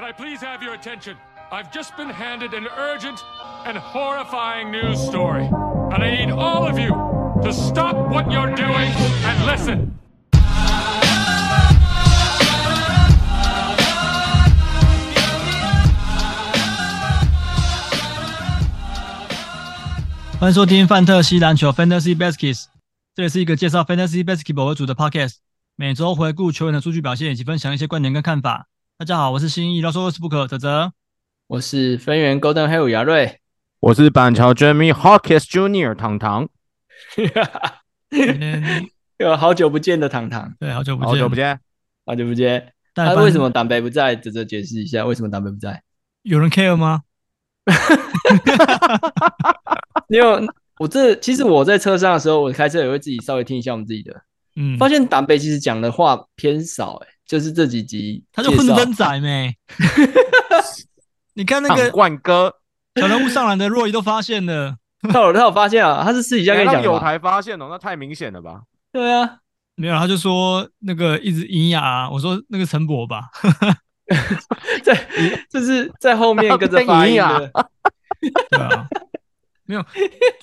can I please have your attention? I've just been handed an urgent and horrifying news story, and I need all of you to stop what you're doing and listen. 欢迎收听范特西篮球 Fantasy Baskets，这里是一个介绍 Fantasy Basketball 为主的 Podcast，每周回顾球员的数据表现以及分享一些观点跟看法。大家好，我是新意，老说是不可泽泽，我是分园 Golden Hill 亚瑞，我是板桥 Jamie Hawkins Junior 糖糖，有好久不见的糖糖，对，好久不见，好久不见，好久不见。他为什么党北不在？泽泽解释一下，为什么党北不在？有人 care 吗？因为我这其实我在车上的时候，我开车也会自己稍微听一下我们自己的，嗯，发现党北其实讲的话偏少，欸，就是这几集，他就混分仔没？你看那个万哥。小人物上篮的若仪都发现了，他有他有发现啊，他是私底下跟你讲，有台发现哦，那太明显了吧？对啊，没有，他就说那个一直营养啊，我说那个陈博吧，在就是在后面跟着发音的，对啊，没有，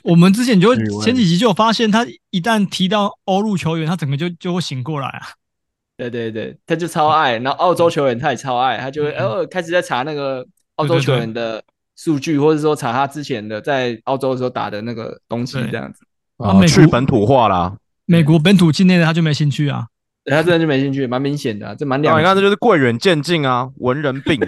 我们之前就前几集就有发现，他一旦提到欧陆球员，他整个就就会醒过来啊。对对对，他就超爱，然后澳洲球员他也超爱，他就会呃开始在查那个澳洲球员的数据，或者说查他之前的在澳洲的时候打的那个东西这样子。啊，去本土化啦，美国本土境内的他就没兴趣啊，他真的就没兴趣，蛮明显的，这蛮两。你看这就是贵人渐进啊，文人病。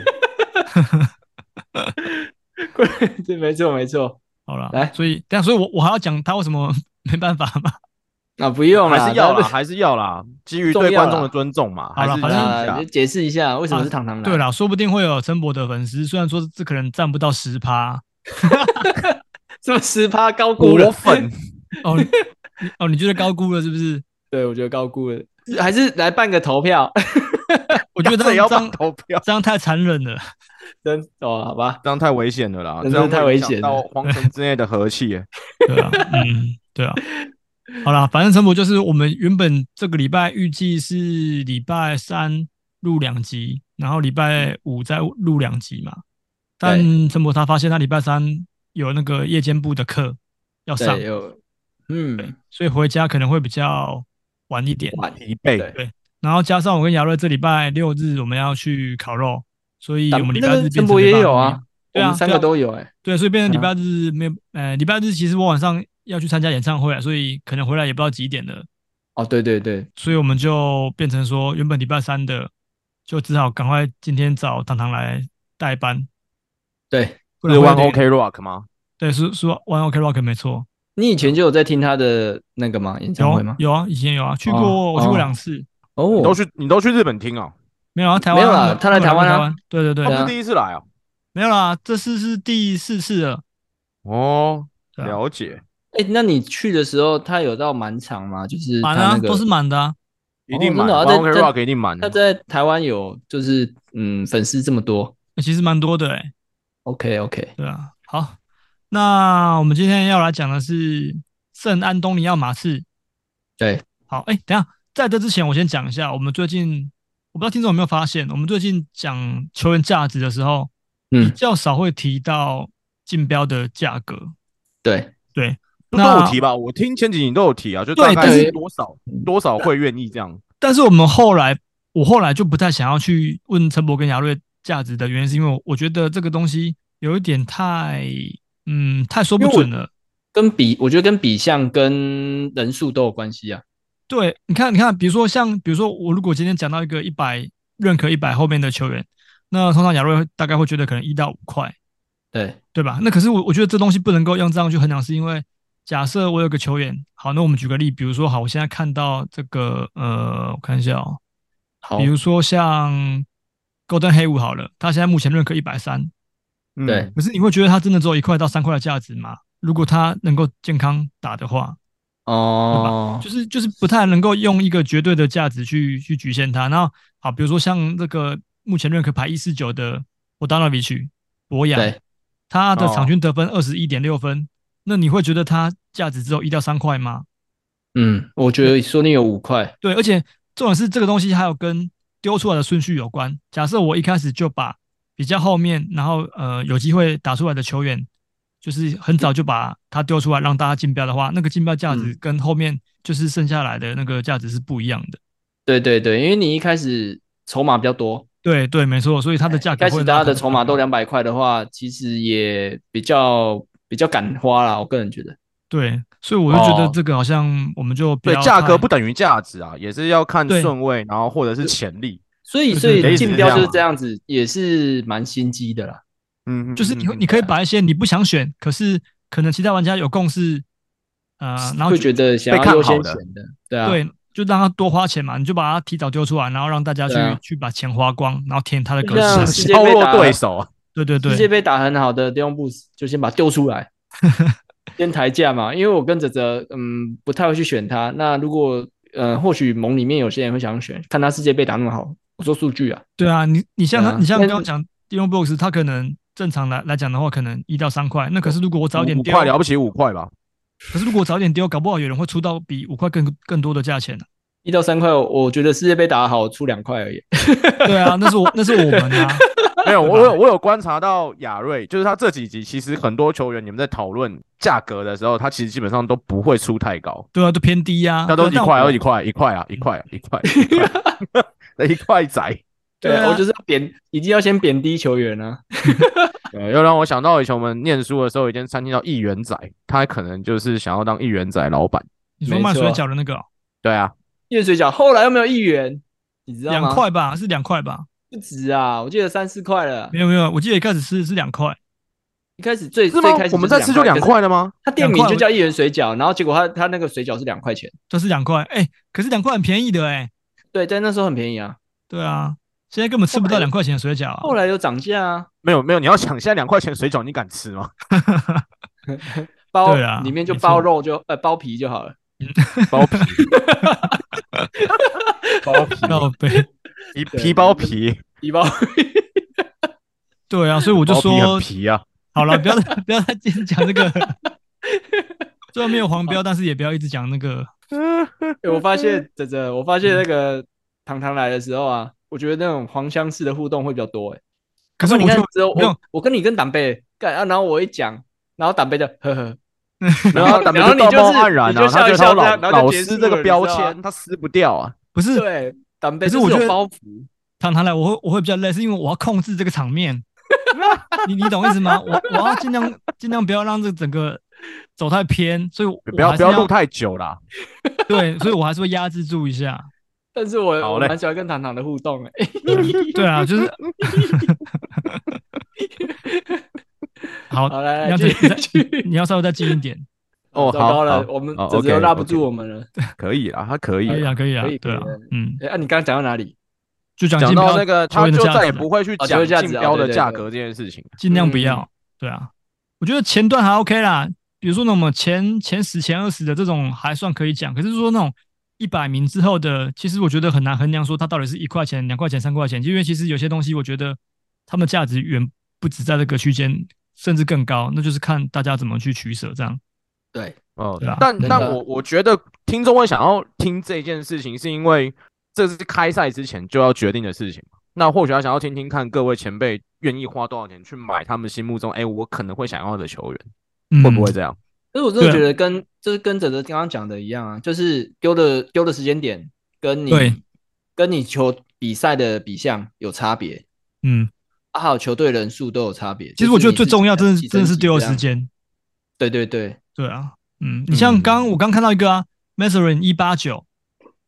贵，对没错没错。好了，来，所以这样，所以我我还要讲他为什么 没办法吗？啊，不用了，还是要啦，还是要啦，基于对观众的尊重嘛，好了，反正解释一下为什么是糖糖来。对啦，说不定会有陈博的粉丝，虽然说这可能占不到十趴，这么十趴高估了？粉 哦哦，你觉得高估了是不是？对，我觉得高估了，还是来办个投票？我觉得这样要办投票，这样太残忍了，真哦，好吧，这样太危险了啦，真的太危险了，到皇城之内的和气，对啊，嗯，对啊。好啦，反正陈博就是我们原本这个礼拜预计是礼拜三录两集，然后礼拜五再录两集嘛。但陈博他发现他礼拜三有那个夜间部的课要上，嗯，所以回家可能会比较晚一点，晚一倍。对，然后加上我跟亚瑞这礼拜六日我们要去烤肉，所以我们礼拜日陈博也有啊，对啊，三个都有哎，对，所以变成礼拜日没有，呃，礼拜日其实我晚上。要去参加演唱会啊，所以可能回来也不知道几点了。哦，对对对，所以我们就变成说，原本礼拜三的，就只好赶快今天找糖糖来代班。对，是 One OK Rock 吗？对，是是 One OK Rock 没错。你以前就有在听他的那个吗？演唱会吗？有啊，以前有啊，去过，我去过两次。哦，你都去，你都去日本听啊？没有啊，台湾没有啊，他来台湾啊。对对对，他不是第一次来啊？没有啦，这次是第四次了。哦，了解。哎，那你去的时候，他有到满场吗？就是满啊，都是满的啊，一定满。One OK Rock 一定满。他在台湾有就是嗯粉丝这么多，其实蛮多的哎。OK OK，对啊，好，那我们今天要来讲的是圣安东尼奥马刺。对，好，哎，等下，在这之前，我先讲一下，我们最近我不知道听众有没有发现，我们最近讲球员价值的时候，嗯，比较少会提到竞标的价格。对对。都有提吧，我听前几年都有提啊，就大概是多少多少会愿意这样。但是我们后来，我后来就不太想要去问陈博跟亚瑞价值的原因，是因为我觉得这个东西有一点太，嗯，太说不准了。跟比，我觉得跟比项跟人数都有关系啊。对，你看，你看，比如说像，比如说我如果今天讲到一个一百认可一百后面的球员，那通常亚瑞大概会觉得可能一到五块，对对吧？那可是我我觉得这东西不能够用这样去衡量，是因为。假设我有个球员，好，那我们举个例，比如说，好，我现在看到这个，呃，我看一下哦，好，比如说像 Gordon Hayward 好了，他现在目前认可一百三，对，可是你会觉得他真的只有一块到三块的价值吗？如果他能够健康打的话，哦，就是就是不太能够用一个绝对的价值去去局限他。然后好，比如说像这个目前认可排一四九的博达诺维奇博雅，对。他的场均得分二十一点六分，那你会觉得他价值只有一到三块吗？嗯，我觉得说你有五块。对，而且重点是这个东西还有跟丢出来的顺序有关。假设我一开始就把比较后面，然后呃有机会打出来的球员，就是很早就把它丢出来让大家竞标的话，那个竞标价值跟后面就是剩下来的那个价值是不一样的。对对对，因为你一开始筹码比较多，对对，没错，所以它的价格开始大家的筹码都两百块的话，其实也比较比较敢花啦。我个人觉得。对，所以我就觉得这个好像我们就对价格不等于价值啊，也是要看顺位，然后或者是潜力。所以，所以竞标就是这样子，也是蛮心机的啦。嗯，就是你你可以把一些你不想选，可是可能其他玩家有共识，呃，然后就觉得想要优先选的，对啊，对，就让他多花钱嘛，你就把它提早丢出来，然后让大家去去把钱花光，然后填他的格式，削弱对手。对对对，世界杯打很好的 Dillon Brooks 就先把它丢出来，先抬价嘛，因为我跟哲哲嗯不太会去选他。那如果呃或许盟里面有些人会想选，看他世界杯打那么好。我说数据啊，对啊，你你像他，啊、你像刚刚讲 Dillon Brooks，他可能正常来来讲的话，可能一到三块。那可是如果我早点丢，五块了不起五块吧。可是如果我早点丢，搞不好有人会出到比五块更更多的价钱呢，啊。一到三块，我觉得世界杯打得好，出两块而已。对啊，那是我那是我们啊。没有，我有我有观察到亚瑞，就是他这几集其实很多球员，你们在讨论价格的时候，他其实基本上都不会出太高。对啊，都偏低呀，啊，他都一块，而一块，一块啊，一块啊，一块，一块仔。对啊，我就是要贬，已经要先贬低球员啊。对，又让我想到以前我们念书的时候，有一间餐厅叫一元仔，他可能就是想要当一元仔老板。你说卖水饺的那个？对啊，一元水饺后来又没有一元，你知道吗？两块吧，是两块吧？不止啊，我记得三四块了。没有没有，我记得一开始吃是两块，一开始最最开始我们在吃就两块了吗？他店名就叫一元水饺，然后结果他他那个水饺是两块钱，这是两块，哎，可是两块很便宜的哎。对，但那时候很便宜啊。对啊。现在根本吃不到两块钱的水饺啊！后来有涨价啊？没有没有，你要想现在两块钱的水饺，你敢吃吗？包 里面就包肉就呃包皮就好了，包皮，包皮，包皮，皮皮包皮，皮包皮。对啊，所以我就说皮啊。好了，不要 不要再继续讲这个，虽然没有黄标，但是也不要一直讲那个。我发现哲哲，我发现那个糖糖来的时候啊。我觉得那种黄腔式的互动会比较多哎，可是你看只有我我跟你跟党贝干啊，然后我一讲，然后党贝就呵呵，然后然后你就是你就笑一笑，然后老师这个标签他撕不掉啊，不是对党贝是我有包袱，糖糖来我会我会比较累，是因为我要控制这个场面，你你懂意思吗？我我要尽量尽量不要让这整个走太偏，所以不要不要录太久啦，对，所以我还是会压制住一下。但是我我蛮喜欢跟糖糖的互动哎，对啊，就是，好，好来，你要再你要稍微再近一点哦，糟糕了，我们这又拉不住我们了，可以啊，他可以，可以啊，可以啊，对啊，嗯，哎，你刚刚讲到哪里？就讲讲到那个，他就再也不会去讲竞标的价格这件事情，尽量不要，对啊，我觉得前段还 OK 啦，比如说那种前前十、前二十的这种还算可以讲，可是说那种。一百名之后的，其实我觉得很难衡量，说它到底是一块钱、两块钱、三块钱，因为其实有些东西，我觉得它们价值远不止在这个区间，甚至更高，那就是看大家怎么去取舍，这样。对，哦，对啊。但但我我觉得听众会想要听这件事情，是因为这是开赛之前就要决定的事情。那或许他想要听听看各位前辈愿意花多少钱去买他们心目中，哎，我可能会想要的球员，嗯、会不会这样？所以我真的觉得跟就是跟哲哲刚刚讲的一样啊，就是丢的丢的时间点跟你跟你球比赛的比项有差别，嗯，还有球队人数都有差别。其实我觉得最重要，真的真的是丢的时间。对对对对啊，嗯，你像刚刚我刚看到一个啊，Mathurin 一八九，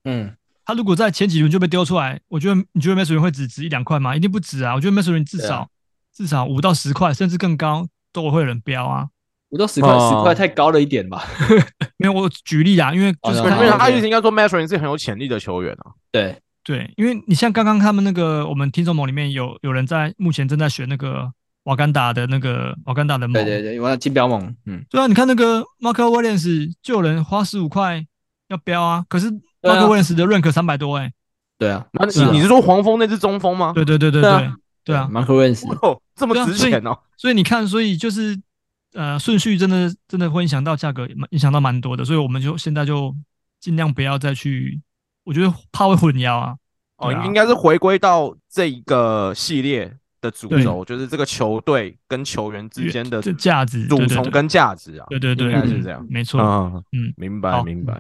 嗯，他如果在前几轮就被丢出来，我觉得你觉得 Mathurin 会只值一两块吗？一定不止啊！我觉得 Mathurin 至少至少五到十块，甚至更高都会有人标啊。五到十块，十块太高了一点吧？没有，我举例啊，因为就是因为他意思应该说，Mathurin 是很有潜力的球员啊。对对，因为你像刚刚他们那个我们听众盟里面有有人在目前正在选那个瓦干达的那个瓦干达的梦。对对对，我要金标梦。嗯，对啊，你看那个 Marcus Williams 就有人花十五块要标啊，可是 Marcus Williams 的 rank 三百多哎、欸。对啊，那你你是说黄蜂那只中锋吗？对对对对对对啊，Marcus Williams 哦，这么值钱哦。所以你看，所以就是呃顺序真的真的会影响到价格，影响到蛮多的，所以我们就现在就尽量不要再去，我觉得怕会混淆啊。哦，应该是回归到这一个系列的主轴，就是这个球队跟球员之间的价值、主从跟价值啊。对对对，应该是这样，没错。嗯嗯，明白明白。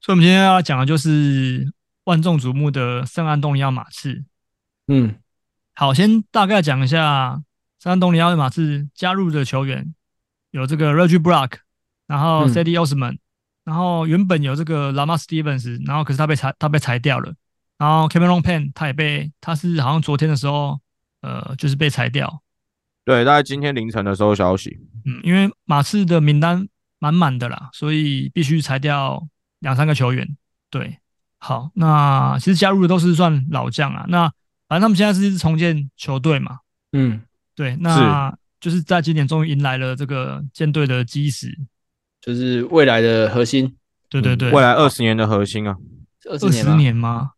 所以，我们今天要讲的就是万众瞩目的圣安东尼奥马刺。嗯，好，先大概讲一下圣安东尼奥马刺加入的球员，有这个 Reggie Block，然后 Cedi Osman，然后原本有这个 Lamar Stevens，然后可是他被裁，他被裁掉了。然后 Cameron Payne 他也被，他是好像昨天的时候，呃，就是被裁掉。对，大概今天凌晨的时候消息。嗯，因为马刺的名单满满的啦，所以必须裁掉两三个球员。对，好，那其实加入的都是算老将啊。那反正他们现在是重建球队嘛。嗯，对，那就是在今年终于迎来了这个舰队的基石，就是未来的核心。对对对，未来二十年的核心啊。二十年吗？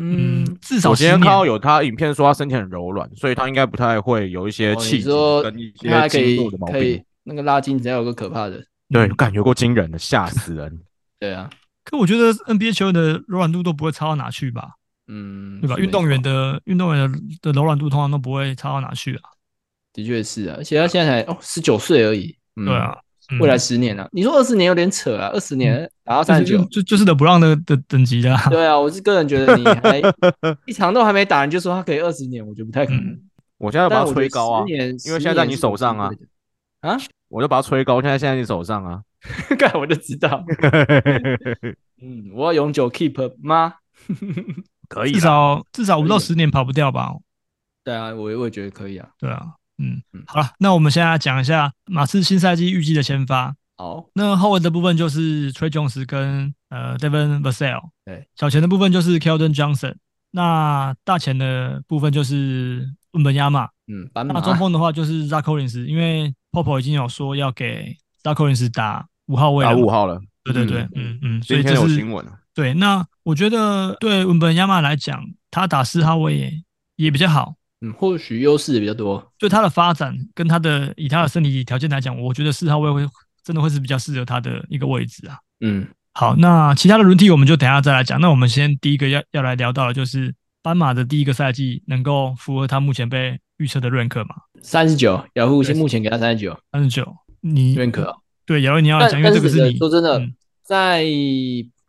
嗯，至少我今天看到有他影片说他身体很柔软，所以他应该不太会有一些气质跟一些经络的毛病。那个拉筋只要有个可怕的，对，感觉过惊人的，吓死人。对啊，可我觉得 NBA 球员的柔软度都不会差到哪去吧？嗯，对吧？运动员的运动员的的柔软度通常都不会差到哪去啊。的确是啊，而且他现在才哦十九岁而已。对啊。未来十年啊，你说二十年有点扯啊，二十年打到三十九，就就是的不让的的等级的。对啊，我是个人觉得你还 一场都还没打，你就说他可以二十年，我觉得不太可能。我现在把它吹高啊，因为现在在你手上啊。啊，我就把它吹高，现在现在你手上啊。干，我就知道。嗯，我要永久 keep 吗？可以，至少至少五到十年跑不掉吧。对啊，我我也觉得可以啊。对啊。嗯，好了，那我们现在来讲一下马刺新赛季预计的先发。好，那后卫的部分就是 Trey Jones 跟呃 Devin Vassell。对，小前的部分就是 Keldon Johnson。那大前的部分就是文本亚马。嗯，那中锋的话就是 Zach Collins，因为 Popo 已经有说要给 Zach Collins 打五号位了。打五号了。对对对，嗯嗯，所以这是有新闻。对，那我觉得对文本亚马来讲，他打四号位也也比较好。嗯，或许优势也比较多。就他的发展跟他的以他的身体条件来讲，我觉得四号位会真的会是比较适合他的一个位置啊。嗯，好，那其他的轮替我们就等一下再来讲。那我们先第一个要要来聊到的就是斑马的第一个赛季能够符合他目前被预测的认可吗？三十九，雅虎先目前给他三十九，三十九，你认可？对，雅虎你要讲，因为这个是你说真的，嗯、在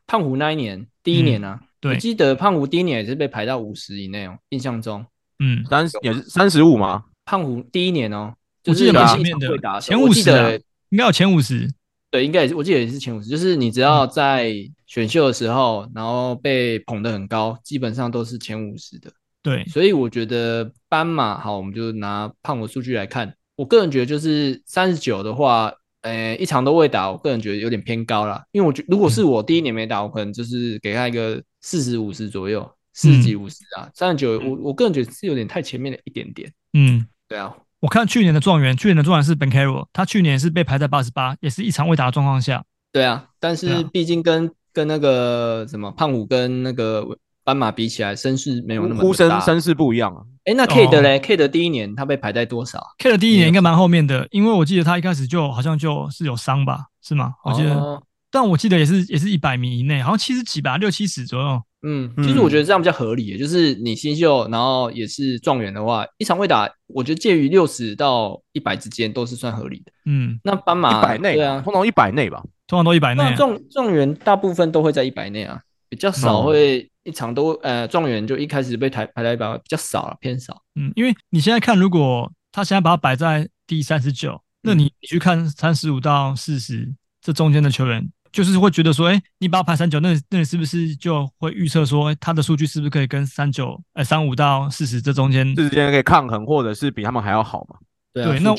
胖虎那一年第一年啊，嗯、对，我记得胖虎第一年也是被排到五十以内哦，印象中。嗯，三也是三十五吗？胖虎第一年哦，我记得蛮前面的，前五十啊，应该有前五十。对，应该也是，我记得也是前五十。就是你只要在选秀的时候，然后被捧得很高，基本上都是前五十的。对，所以我觉得斑马好，我们就拿胖虎数据来看。我个人觉得就是三十九的话，呃，一场都未打，我个人觉得有点偏高啦。因为我觉如果是我第一年没打，我可能就是给他一个四十五十左右。四十几五十啊，三十九，我我个人觉得是有点太前面了一点点。嗯，对啊，我看去年的状元，去年的状元是 ben carro 他去年是被排在八十八，也是一场未打的状况下。对啊，但是毕竟跟、啊、跟那个什么胖虎跟那个斑马比起来，声势没有那么呼声声势不一样啊。哎、欸，那 K 的嘞、哦、K 的第一年他被排在多少？K 的第一年应该蛮后面的，因为我记得他一开始就好像就是有伤吧，是吗？我记得，哦、但我记得也是也是一百米以内，好像七十几吧，六七十左右。嗯，其实我觉得这样比较合理，就是你新秀，然后也是状元的话，一场会打，我觉得介于六十到一百之间都是算合理的。嗯，那斑马一百内，对啊，通常一百内吧，通常都一百内。状状元大部分都会在一百内啊，比较少会一场都呃状元就一开始被排排在一百，比较少了，偏少。嗯，因为你现在看，如果他现在把它摆在第三十九，那你你去看三十五到四十这中间的球员。就是会觉得说，哎、欸，你把它排三九，那那你是不是就会预测说，他的数据是不是可以跟三九，呃，三五到四十这中间之间可以抗衡，或者是比他们还要好嘛？对，那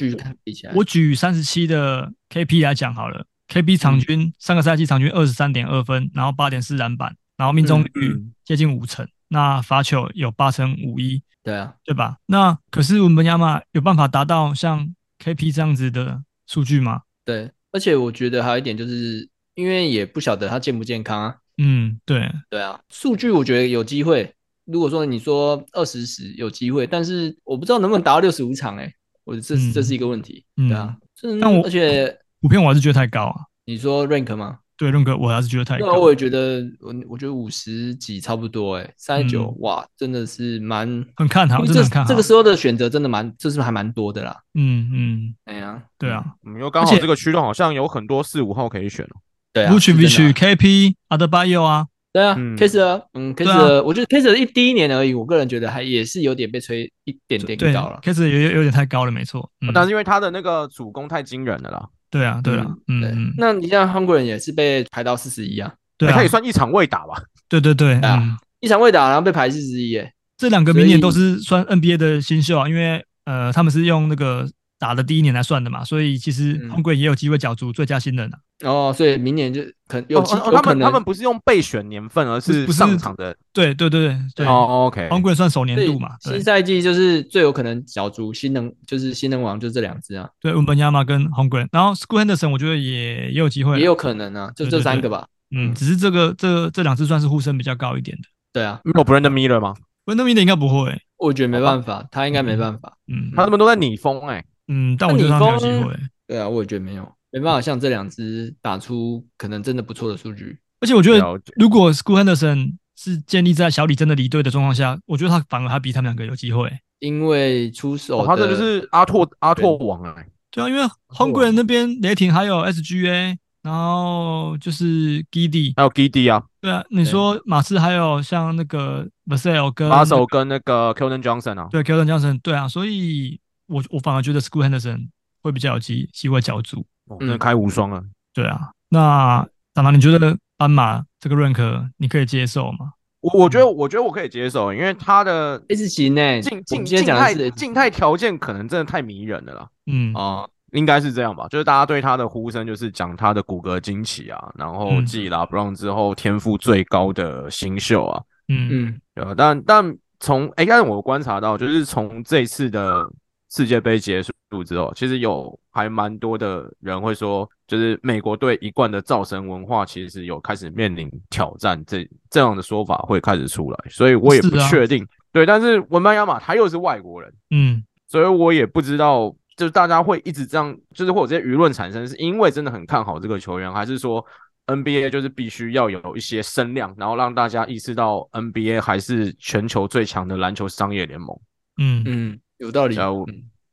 我举三十七的 KP 来讲好了，KP 场均、嗯、上个赛季场均二十三点二分，然后八点四篮板，然后命中率接近五成，那罚球有八成五一，对啊，对吧？那可是我们亚马有办法达到像 KP 这样子的数据吗？对，而且我觉得还有一点就是，因为也不晓得他健不健康啊。嗯，对，对啊，数据我觉得有机会。如果说你说二十十有机会，但是我不知道能不能达到六十五场，哎，我这这是一个问题。对啊，嗯、但我而且普遍我还是觉得太高啊。你说 rank 吗？对，rank 我还是觉得太高。那我也觉得，我我觉得五十几差不多，哎，三十九，哇，真的是蛮很看好，真的很看好。这个时候的选择真的蛮，这是还蛮多的啦。嗯嗯，哎呀，对啊，我们又刚好这个区段好像有很多四五号可以选哦。对啊，Vucevic、KP、Adebayo 啊。对啊，Kessler，嗯，Kessler，我觉得 Kessler 一第一年而已，我个人觉得还也是有点被吹一点点高了。Kessler 有有点太高了，没错。但是因为他的那个主攻太惊人了啦。对啊，对啊，嗯，那你像 Holmgren 也是被排到四十一啊，对啊，他也算一场未打吧？对对对，啊，一场未打，然后被排四十一，哎，这两个明年都是算 NBA 的新秀啊，因为呃，他们是用那个。打的第一年来算的嘛，所以其实 Holmgren 也有机会角逐最佳新人啊。哦，所以明年就可能有机会。他们他们不是用备选年份，而是不上场的。对对对对。哦，OK。Holmgren 算首年度嘛。新赛季就是最有可能角逐新能，就是新能王，就这两支啊。对，Wembanyama 跟 Holmgren，然后 School Henderson 我觉得也也有机会，也有可能啊，就这三个吧。嗯，只是这个这这两支算是呼声比较高一点的。对啊，没有 Brandon Miller 吗？Brandon Miller 应该不会，我觉得没办法，他应该没办法。嗯，他们都在逆风哎。嗯，但我觉得他没有机会。对啊，我也觉得没有，没办法像这两支打出可能真的不错的数据。而且我觉得，如果 School Henderson 是建立在小李真的离队的状况下，我觉得他反而还比他们两个有机会。因为出手，他这就是阿拓阿拓王啊。对啊，因为 Holmgren 那边雷霆还有 SGA，然后就是 Giddey，还有 Giddey 啊。对啊，你说马刺还有像那个 Vassell 跟马手跟那个 Keldon Johnson 啊。对，Keldon Johnson，对啊，所以。我我反而觉得 School Henderson 会比较有机机会角逐，那开无双啊！对啊，那当然你觉得斑马这个 rank 你可以接受吗？我我觉得我觉得我可以接受，因为他的 S 型呢，静静静态静态条件可能真的太迷人了啦。嗯啊，应该是这样吧？就是大家对他的呼声就是讲他的骨骼惊奇啊，然后继 LeBron 之后天赋最高的新秀啊。嗯嗯，对吧？但但从哎，但是我观察到，就是从这次的。世界杯结束之后，其实有还蛮多的人会说，就是美国队一贯的造神文化，其实有开始面临挑战，这这样的说法会开始出来，所以我也不确定。对，但是文班亚马他又是外国人，嗯，所以我也不知道，就是大家会一直这样，就是会有这些舆论产生，是因为真的很看好这个球员，还是说 NBA 就是必须要有一些声量，然后让大家意识到 NBA 还是全球最强的篮球商业联盟？嗯嗯。有道理，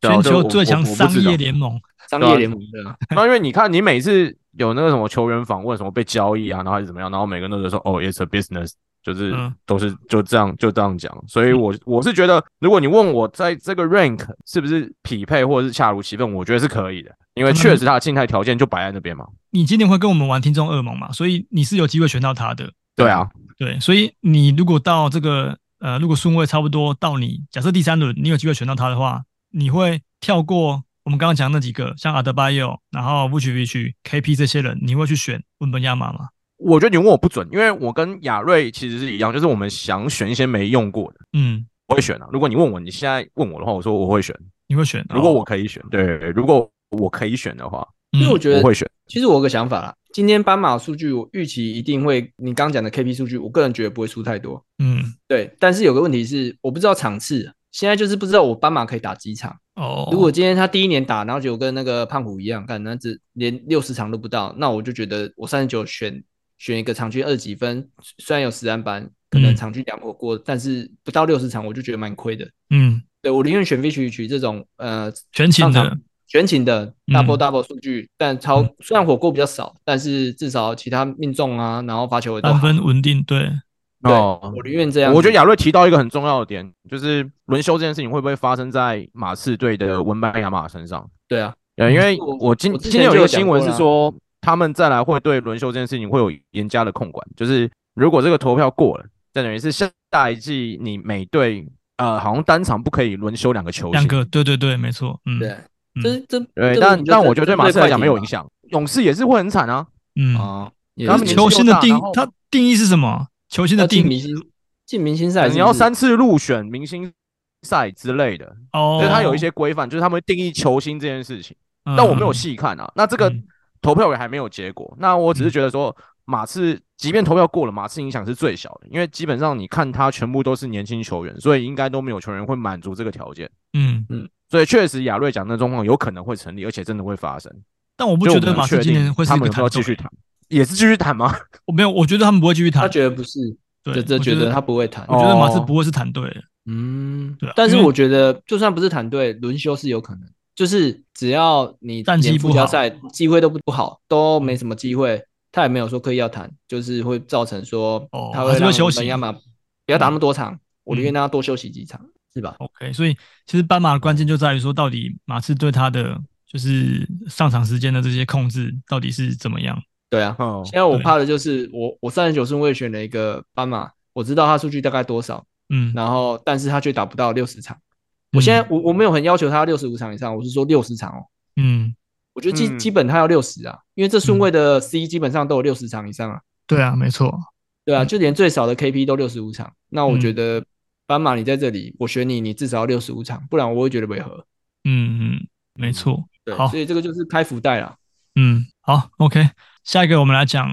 全球最强商业联盟，商业联盟对啊。那因为你看，你每次有那个什么球员访问，什么被交易啊，然后还是怎么样，然后每个人都说，哦，it's a business，就是都是就这样就这样讲。所以我我是觉得，如果你问我在这个 rank 是不是匹配或者是恰如其分，我觉得是可以的，因为确实他的静态条件就摆在那边嘛。你今年会跟我们玩听众恶梦嘛？所以你是有机会选到他的。对啊，对，所以你如果到这个。呃，如果顺位差不多到你，假设第三轮你有机会选到他的话，你会跳过我们刚刚讲那几个，像阿德巴约，然后 Vucevic、KP 这些人，你会去选文本亚马吗？我觉得你问我不准，因为我跟亚瑞其实是一样，就是我们想选一些没用过的，嗯，我会选啊。如果你问我，你现在问我的话，我说我会选，你会选？如果我可以选，对，如果我可以选的话，因为我觉得我会选。其实我有个想法啦。今天斑马数据，我预期一定会，你刚讲的 KP 数据，我个人觉得不会输太多。嗯，对。但是有个问题是，我不知道场次，现在就是不知道我斑马可以打几场。哦。如果今天他第一年打，然后就跟那个胖虎一样，看那只连六十场都不到，那我就觉得我三十九选选一个场均二十几分，虽然有实战班，可能场均两火锅，但是不到六十场，我就觉得蛮亏的。嗯，对，我宁愿选 Vucevic 这种呃全勤的。全勤的 double double 数据，嗯、但超虽然火锅比较少，但是至少其他命中啊，然后罚球也都三分稳定。对，哦，我宁愿这样。我觉得亚瑞提到一个很重要的点，就是轮休这件事情会不会发生在马刺队的文班亚马身上？对啊，对，因为我今我今天有一个新闻是说，他们再来会对轮休这件事情会有严加的控管，就是如果这个投票过了，就等于是下一季你每队呃好像单场不可以轮休两个球星。两个，对对对，没错，嗯，对。这这对，但但我觉得对马刺来讲没有影响，勇士也是会很惨啊。嗯啊，他们球星的定他定义是什么？球星的定义进明星赛，你要三次入选明星赛之类的。哦，就是他有一些规范，就是他们会定义球星这件事情。但我没有细看啊，那这个投票也还没有结果。那我只是觉得说，马刺即便投票过了，马刺影响是最小的，因为基本上你看他全部都是年轻球员，所以应该都没有球员会满足这个条件。嗯。嗯，所以确实亚瑞讲的状况有可能会成立，而且真的会发生。但我不觉得马刺今年会是一个谈，继续谈，也是继续谈吗？我没有，我觉得他们不会继续谈。他觉得不是，对，这觉得他不会谈。我觉得马刺不会是谈队。嗯，对。但是我觉得，就算不是谈队，轮休是有可能。就是只要你战绩附加赛机会都不不好，都没什么机会，他也没有说刻意要谈，就是会造成说他会让休息嘛，不要打那么多场，我宁愿让他多休息几场，是吧？OK，所以其实斑马的关键就在于说，到底马刺对他的就是上场时间的这些控制到底是怎么样？对啊，现在我怕的就是我我三十九顺位选了一个斑马，我知道他数据大概多少，嗯，然后但是他却打不到六十场。我现在我我没有很要求他要六十五场以上，我是说六十场哦。嗯，我觉得基基本他要六十啊，因为这顺位的 C 基本上都有六十场以上啊。对啊，没错。对啊，就连最少的 KP 都六十五场。那我觉得斑马你在这里，我选你，你至少要六十五场，不然我会觉得违和。嗯嗯，没错。对，所以这个就是开福袋了。嗯，好，OK。下一个我们来讲，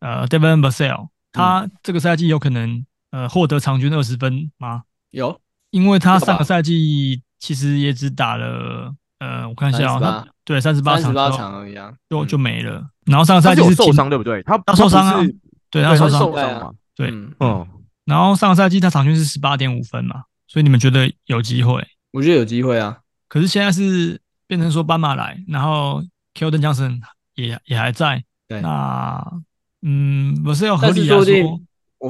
呃，Devin Vassell，他这个赛季有可能呃获得场均二十分吗？有。因为他上个赛季其实也只打了，呃，我看一下啊，对，三十八场，三十八场而已啊，就就没了。然后上个赛季是受伤，对不对？他他受伤啊，对，他受伤嘛，对，嗯。然后上个赛季他场均是十八点五分嘛，所以你们觉得有机会？我觉得有机会啊。可是现在是变成说斑马来，然后 Keldon Johnson 也也还在，对，那嗯，我是要合理来说，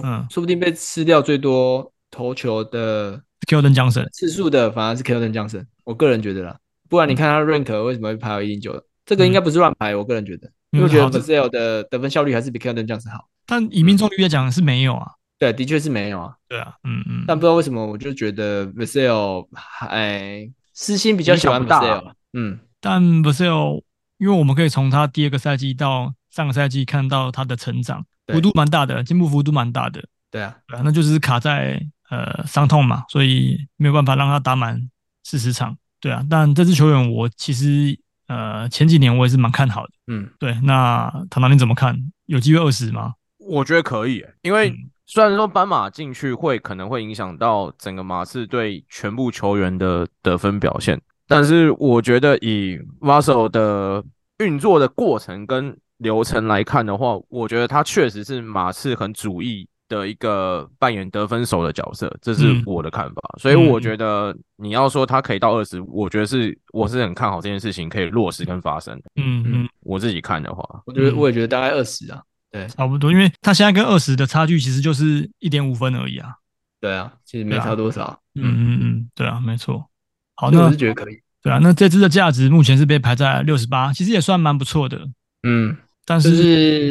嗯，说不定被吃掉最多投球的。Keldon Johnson 次数的反而是 Keldon Johnson，我个人觉得啦，不然你看他 rank 为什么会排到一零九？这个应该不是乱排，我个人觉得，因为我觉得 Vassell 的得分效率还是比 Keldon Johnson 好。但以命中率来讲是没有啊，对，的确是没有啊。对啊，嗯嗯。但不知道为什么，我就觉得 Vassell 哎，私心比较喜欢 Vassell。嗯，但 Vassell 因为我们可以从他第二个赛季到上个赛季看到他的成长幅度蛮大的，进步幅度蛮大的。对啊，对啊，那就是卡在。呃，伤痛嘛，所以没有办法让他打满四十场，对啊。但这支球员，我其实呃前几年我也是蛮看好的，嗯，对。那唐唐你怎么看？有机会二十吗？我觉得可以，因为虽然说斑马进去会可能会影响到整个马刺队全部球员的得分表现，但是我觉得以 Russell 的运作的过程跟流程来看的话，我觉得他确实是马刺很主义。的一个扮演得分手的角色，这是我的看法。嗯、所以我觉得你要说他可以到二十，我觉得是我是很看好这件事情可以落实跟发生。嗯嗯，我自己看的话，我觉得我也觉得大概二十啊，对，差不多，因为他现在跟二十的差距其实就是一点五分而已啊。对啊，其实没差多少。啊、嗯嗯嗯，对啊，没错。好，那我是觉得可以。对啊，那这支的价值目前是被排在六十八，其实也算蛮不错的。嗯，但是，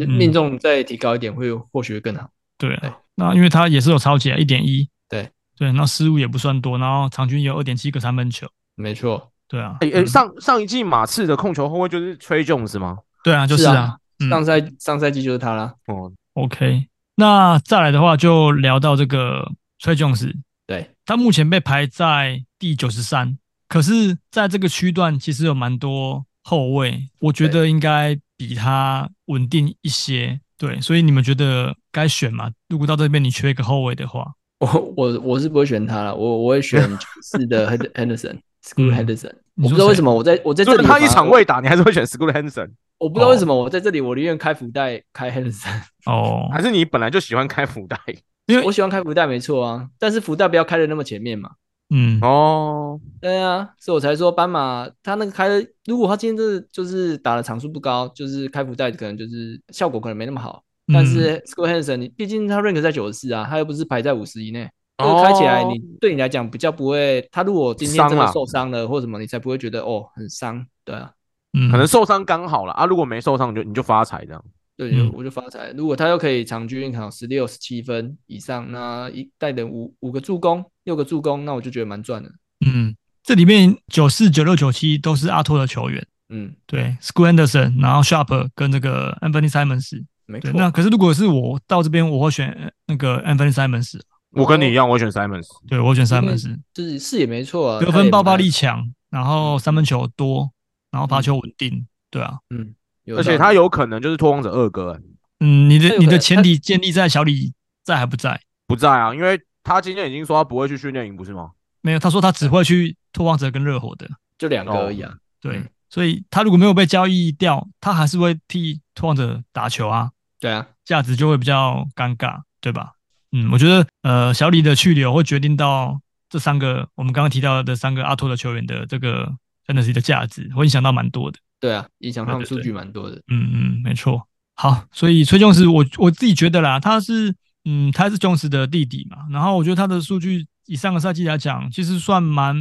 是命中再提高一点会或许会更好。对啊，那因为他也是有超级啊，一点一，对。对，那失误也不算多，然后场均也有二点七个三分球，没错，对啊，诶诶，上上一季马刺的控球后卫就是 Tre Jones 吗？对啊，就是啊，上赛上赛季就是他啦。哦，OK，那再来的话就聊到这个 Tre Jones，对，他目前被排在第九十三，可是在这个区段其实有蛮多后卫，我觉得应该比他稳定一些。对，所以你们觉得该选吗？如果到这边你缺一个后卫的话，我我我是不会选他了，我我会选 爵士的 Henderson School Henderson。我不知道为什么我在我在这里他一场未打，你还是会选 School Henderson。我不知道为什么我在这里，我宁愿开福袋开 Henderson。哦，还是你本来就喜欢开福袋？因为我喜欢开福袋，没错啊。但是福袋不要开的那么前面嘛。嗯哦，对啊，所以我才说斑马他那个开的，如果他今天这就是打的场数不高，就是开福袋可能就是效果可能没那么好。嗯、但是 Scott Henderson，你毕竟他 rank 在九十四啊，他又不是排在五十以内，这个开起来你对你来讲比较不会。他如果今天真的受伤了或什么，你才不会觉得哦很伤。对啊，嗯，可能受伤刚好了啊，如果没受伤就你就发财这样。对，就我就发财。如果他又可以场均考十六、十七分以上，那一带的五五个助攻、六个助攻，那我就觉得蛮赚的。嗯，这里面九四、九六、九七都是阿托的球员。嗯，对，Scoot Henderson，然后 Sharpe 跟这个 Anthony Simons，没错。那可是如果是我到这边，我会选那个 Anthony Simons。我跟你一样，我选 Simons。对，我选 Simons，就是是也没错啊，得分爆发力强，然后三分球多，然后罚球稳定，对啊，嗯，而且他有可能就是拓荒者二哥。嗯，你的你的前提建立在小李在还不在？不在啊，因为他今天已经说他不会去训练营，不是吗？没有，他说他只会去拓荒者跟热火的，就两个而已啊。对，所以他如果没有被交易掉，他还是会替拓荒者打球啊。对啊，价值就会比较尴尬，对吧？嗯，我觉得呃，小李的去留会决定到这三个我们刚刚提到的三个阿托的球员的这个 fantasy 的价值，会影响到蛮多的。对啊，影响他们数据蛮多的。对对对嗯嗯，没错。好，所以崔琼斯，我我自己觉得啦，他是嗯，他是琼斯的弟弟嘛，然后我觉得他的数据以上个赛季来讲，其实算蛮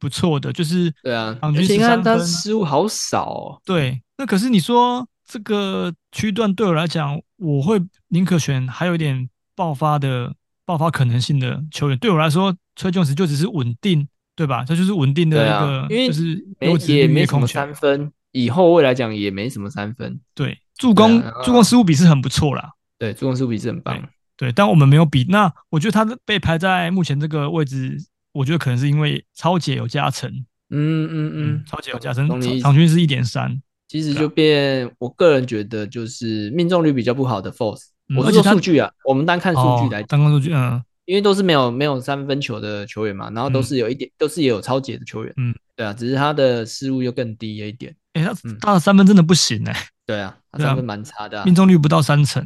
不错的，就是对啊，而且你看他失误好少哦。对，那可是你说这个区段对我来讲，我会宁可选还有一点爆发的爆发可能性的球员。对我来说，崔琼斯就只是稳定，对吧？他就是稳定的一个，因为就是没也没什么三分，以后未来讲也没什么三分，对。助攻助攻失误比是很不错啦，对，助攻失误比是很棒，对，但我们没有比。那我觉得他被排在目前这个位置，我觉得可能是因为超姐有加成，嗯嗯嗯，超姐有加成，场均是一点三，其实就变，我个人觉得就是命中率比较不好的 Force，我是说数据啊，我们单看数据来，单看数据，嗯，因为都是没有没有三分球的球员嘛，然后都是有一点，都是也有超解的球员，嗯，对啊，只是他的失误又更低了一点，哎，他他的三分真的不行哎。对啊，他三分蛮差的，啊，命中率不到三成，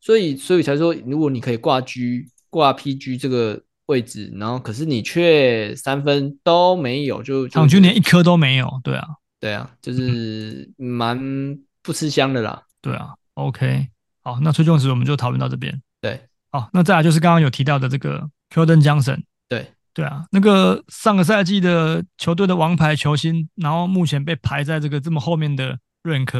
所以所以才说，如果你可以挂 G 挂 PG 这个位置，然后可是你却三分都没有，就场均连一颗都没有，对啊，对啊，就是蛮不吃香的啦，对啊，OK，好，那崔琼斯我们就讨论到这边，对，好，那再来就是刚刚有提到的这个 Keldon Johnson，对。对啊，那个上个赛季的球队的王牌球星，然后目前被排在这个这么后面的 rank。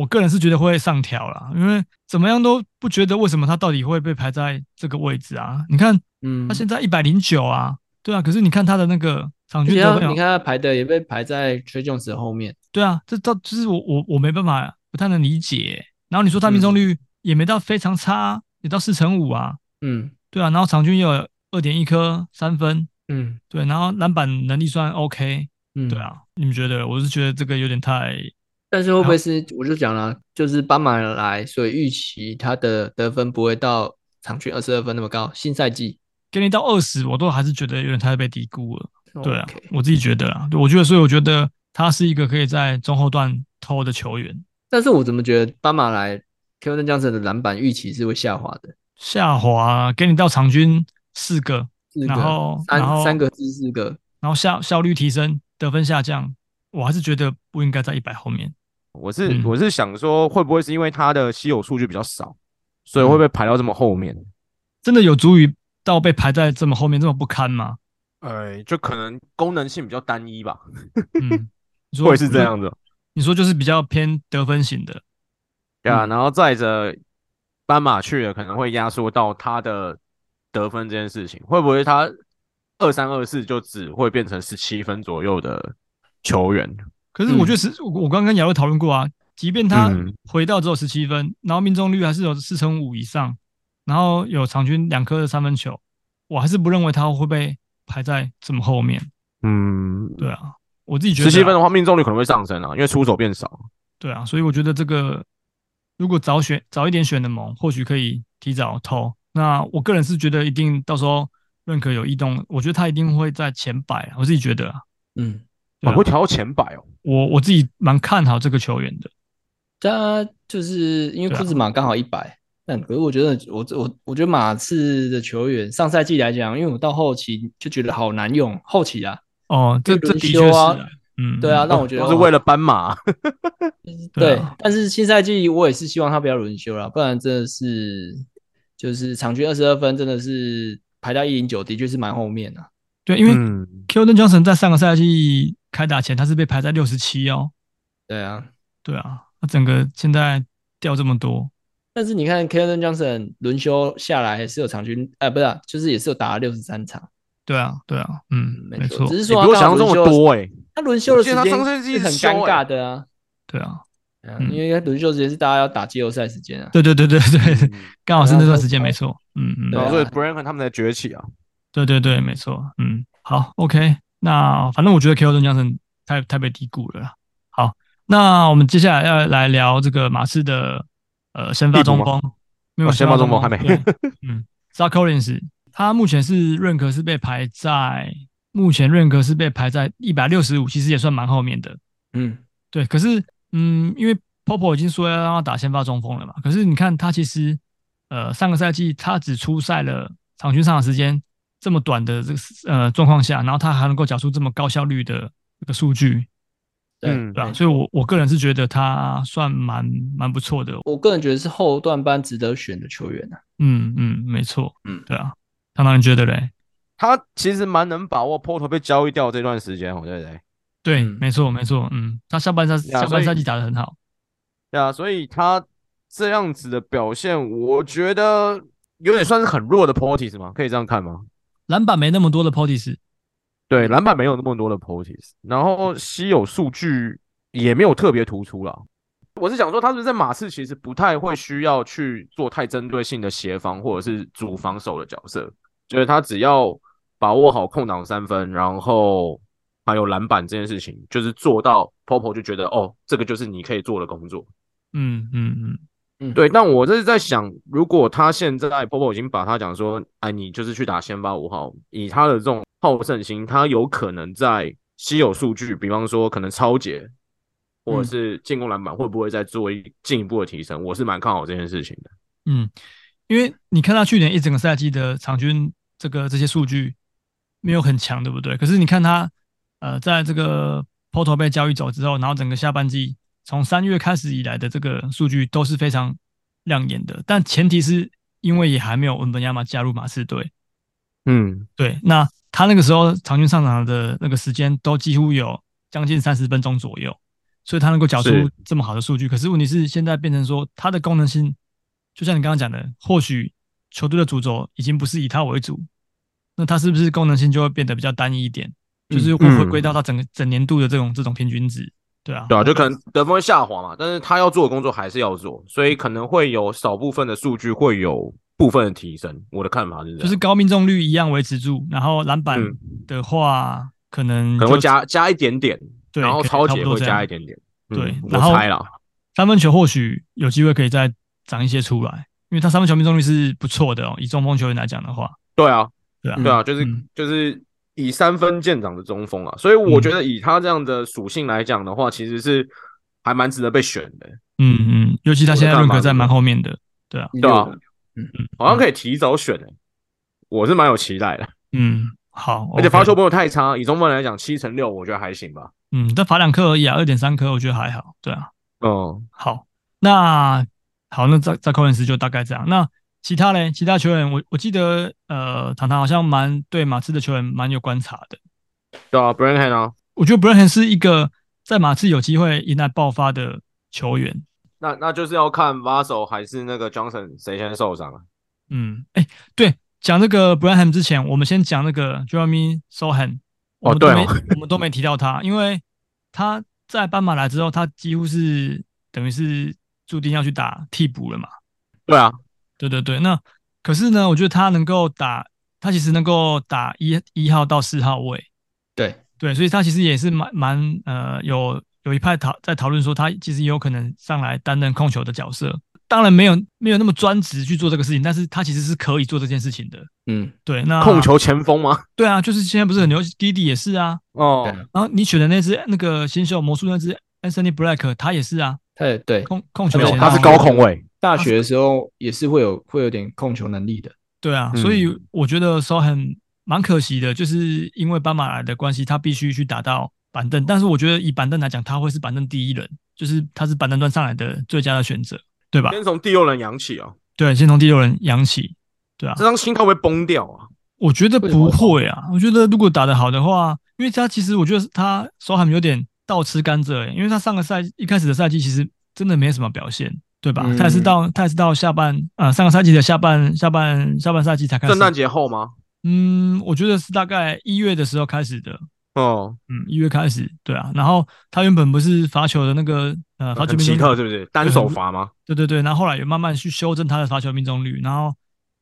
我个人是觉得会上调啦，因为怎么样都不觉得为什么他到底会被排在这个位置啊？你看，嗯，他现在一百零九啊，对啊，可是你看他的那个场均得分，你看他排的也被排在 Tre Jones 后面，对啊，这到就是我我我没办法不太能理解。然后你说他命中率也没到非常差，也到四成五啊，嗯，对啊，然后场均又有二点一颗三分，嗯，对，然后篮板能力算 OK，嗯，对啊，你们觉得？我是觉得这个有点太。但是会不会是我就讲了，就是斑马来，所以预期他的得分不会到场均二十二分那么高。新赛季给你到二十，我都还是觉得有点太被低估了。对啊，我自己觉得啊，我觉得，所以我觉得他是一个可以在中后段偷的球员。但是我怎么觉得斑马来 Keldon Johnson 的篮板预期是会下滑的？下滑，给你到场均四个，然后三三个至四个，然后效效率提升，得分下降，我还是觉得不应该在一百后面。我是、嗯、我是想说，会不会是因为他的稀有数据比较少，所以会被排到这么后面？真的有足以到被排在这么后面这么不堪吗？哎，就可能功能性比较单一吧。嗯，会是这样子。你说就是比较偏得分型的，对啊。然后再者，斑马去了可能会压缩到他的得分这件事情，会不会他二三二四就只会变成十七分左右的球员？可是我觉得是，我刚刚跟雅瑞讨论过啊，即便他回到只有十七分，然后命中率还是有四成五以上，然后有场均两颗的三分球，我还是不认为他会被排在这么后面。嗯，对啊，我自己觉得十七分的话，命中率可能会上升啊，因为出手变少。对啊，所以我觉得这个如果早选早一点选的盟，或许可以提早投。那我个人是觉得一定到时候认可有异动，我觉得他一定会在前百，我自己觉得啊，嗯。我会调到前百哦，我我自己蛮看好这个球员的。他就是因为库兹马刚好一百，但可是我觉得我我我觉得马刺的球员上赛季来讲，因为我到后期就觉得好难用后期啊。哦，这这的确是，嗯，对啊，让我觉得是为了斑马。对，但是新赛季我也是希望他不要轮休了，不然真的是就是场均二十二分，真的是排到一零九，的确是蛮后面的。对，因为 Keldon Johnson 在上个赛季开打前，他是被排在六十七哦。对啊，对啊，他整个现在掉这么多。但是你看 Keldon Johnson 轮休下来是有场均，哎，不是、啊，就是也是有打了六十三场。对啊，对啊，嗯，没错，只是说比我想象这么多哎。他轮休的时间是很尴尬的啊。对啊，嗯，因为轮休时间是大家要打季后赛时间啊。对对对对对，刚、嗯、好是那段时间，没错。嗯嗯，对，所以 Branson 他们在崛起啊。对对对，没错。嗯，好，OK。那反正我觉得 Keldon Johnson 太太被低估了啦。好，那我们接下来要来聊这个马刺的呃先发中锋，没有先发中锋还没。嗯，Zach Collins 他目前是认可是被排在目前认可是被排在一百六十五，其实也算蛮后面的。嗯，对。可是嗯，因为 Popo 已经说要让他打先发中锋了嘛，可是你看他其实呃上个赛季他只出赛了场均上场时间。这么短的这个呃状况下，然后他还能够缴出这么高效率的这个数据，嗯，对吧？所以我我个人是觉得他算蛮蛮不错的。我个人觉得是后段班值得选的球员呢、啊。嗯嗯，没错，嗯，对啊。唐唐，你觉得嘞？他其实蛮能把握 Porter 被交易掉这段时间，对不对？对，没错没错，嗯，他下半赛下半赛季打得很好。对啊，所以他这样子的表现，我觉得有点算是很弱的 Portis 吗？可以这样看吗？篮板没那么多的 Portis，对，篮板没有那么多的 Portis，然后稀有数据也没有特别突出啦。我是想说，他是在马刺其实不太会需要去做太针对性的协防或者是主防守的角色，就是他只要把握好空档三分，然后还有篮板这件事情，就是做到 Popo 就觉得哦，这个就是你可以做的工作。嗯嗯嗯。嗯，对，但我这是在想，如果他现在 Popo 已经把他讲说，哎，你就是去打先发五号，以他的这种好胜心，他有可能在稀有数据，比方说可能抄截，或者是进攻篮板，会不会再做一进一步的提升？我是蛮看好这件事情的。嗯，因为你看他去年一整个赛季的场均这个这些数据没有很强，对不对？可是你看他，呃，在这个 Porter 被交易走之后，然后整个下半季。从三月开始以来的这个数据都是非常亮眼的，但前提是因为也还没有文本亚马加入马刺队。嗯，对。那他那个时候场均上场的那个时间都几乎有将近三十分钟左右，所以他能够缴出这么好的数据。可是问题是现在变成说他的功能性，就像你刚刚讲的，或许球队的主轴已经不是以他为主，那他是不是功能性就会变得比较单一一点？就是会回归到他整个整年度的这种这种平均值。对啊，对啊，就可能得分会下滑嘛，但是他要做的工作还是要做，所以可能会有少部分的数据会有部分的提升。我的看法是这样，就是高命中率一样维持住，然后篮板的话可能可能会加加一点点，对，然后抄截会加一点点，对，然后三分球或许有机会可以再涨一些出来，因为他三分球命中率是不错的哦，以中锋球员来讲的话，对啊，对啊，对啊，就是就是。以三分见长的中锋啊，所以我觉得以他这样的属性来讲的话，嗯、其实是还蛮值得被选的。嗯嗯，尤其他现在认可在蛮后面的，对啊，对啊，嗯嗯，好像可以提早选诶、欸，我是蛮有期待的。嗯，好，而且罚球不会太差，以中锋来讲，七乘六我觉得还行吧。嗯，但罚两颗而已啊，二点三颗我觉得还好。对啊，嗯，好，那好，那在在扣人时就大概这样。那其他嘞，其他球员，我我记得，呃，唐唐好像蛮对马刺的球员蛮有观察的。对啊 b r a n h a n 啊，我觉得 b r a n h a n 是一个在马刺有机会迎来爆发的球员。那那就是要看 Vassell 还是那个 Johnson 谁先受伤啊？嗯，哎、欸，对，讲这个 Branson 之前，我们先讲那个 Jeremy Sochan。哦，对哦，我们都没提到他，因为他在斑马来之后，他几乎是等于是注定要去打替补了嘛。对啊。对对对，那可是呢，我觉得他能够打，他其实能够打一一号到四号位，对。对，所以他其实也是蛮蛮呃，有有一派讨在讨论说，他其实也有可能上来担任控球的角色，当然没有没有那么专职去做这个事情，但是他其实是可以做这件事情的，嗯，对，那。控球前锋吗？对啊，就是现在不是很牛，Giddey 也是啊，哦，然后你选的那只那个新秀魔术那只 Anthony Black，他也是啊，对对，控控球他是高控位。大学的时候也是会有会有点控球能力的，对啊，所以我觉得说很蛮可惜的，就是因为斑马来的关系，他必须去打到板凳。但是我觉得以板凳来讲，他会是板凳第一人，就是他是板凳端上来的最佳的选择，对吧？先从第六人养起啊，对，先从第六人养起，对啊。这张心态会崩掉啊？我觉得不会啊，我觉得如果打得好的话，因为他其实我觉得他手还有点倒吃甘蔗，因为他上个赛一开始的赛季其实真的没什么表现。对吧？他也是到他也是到下半啊上个赛季的下半下半下半赛季才开始。圣诞节后吗？嗯，我觉得是大概一月的时候开始的。哦，嗯，一月开始，对啊，然后他原本不是罚球的那个呃罚球命中率奇特是不是单手罚吗？对对对，然后后来也慢慢去修正他的罚球命中率，然后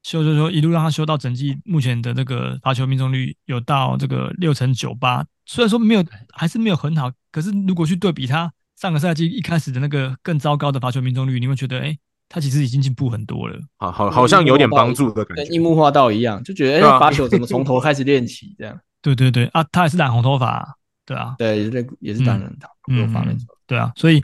修修修一路让他修到整季目前的那个罚球命中率有到这个六成九八，虽然说没有还是没有很好，可是如果去对比他上个赛季一开始的那个更糟糕的罚球命中率，你会觉得哎，他其实已经进步很多了，好好好像有点帮助的感觉，跟樱木花道一样，就觉得哎罚球怎么从头开始练起这样。对对对。啊，他也是染红头发，啊，对啊，对，也是也是染红头发，没错，对啊，所以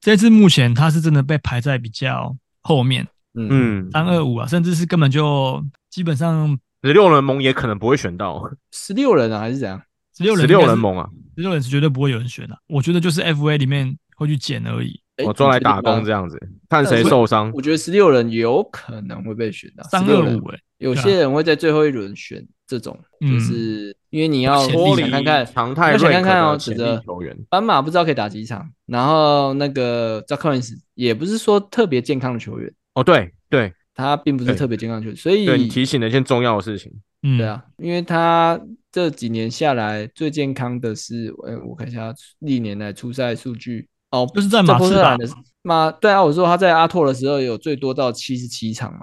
这次目前他是真的被排在比较后面，嗯，三二五啊，甚至是根本就基本上十六人盟也可能不会选到。十六人啊，还是怎样？十六人十六人盟啊，十六人是绝对不会有人选的，啊，我觉得就是 FA 里面会去捡而已，我抓来打工这样子，看谁受伤。我觉得十六人有可能会被选到三二五，哎，有些人会在最后一轮选。这种就是因为你要脱离看看常态，想看看哦，指着斑马不知道可以打几场，然后那个 Zach Collins 也不是说特别健康的球员。哦，对对，他并不是特别健康的球员，所以你提醒了一件重要的事情，嗯，对啊，因为他这几年下来最健康的是，哎，我看一下历年来初赛数据哦，就是在马刺的马，对啊，我说他在阿拓的时候有最多到七十七场嘛，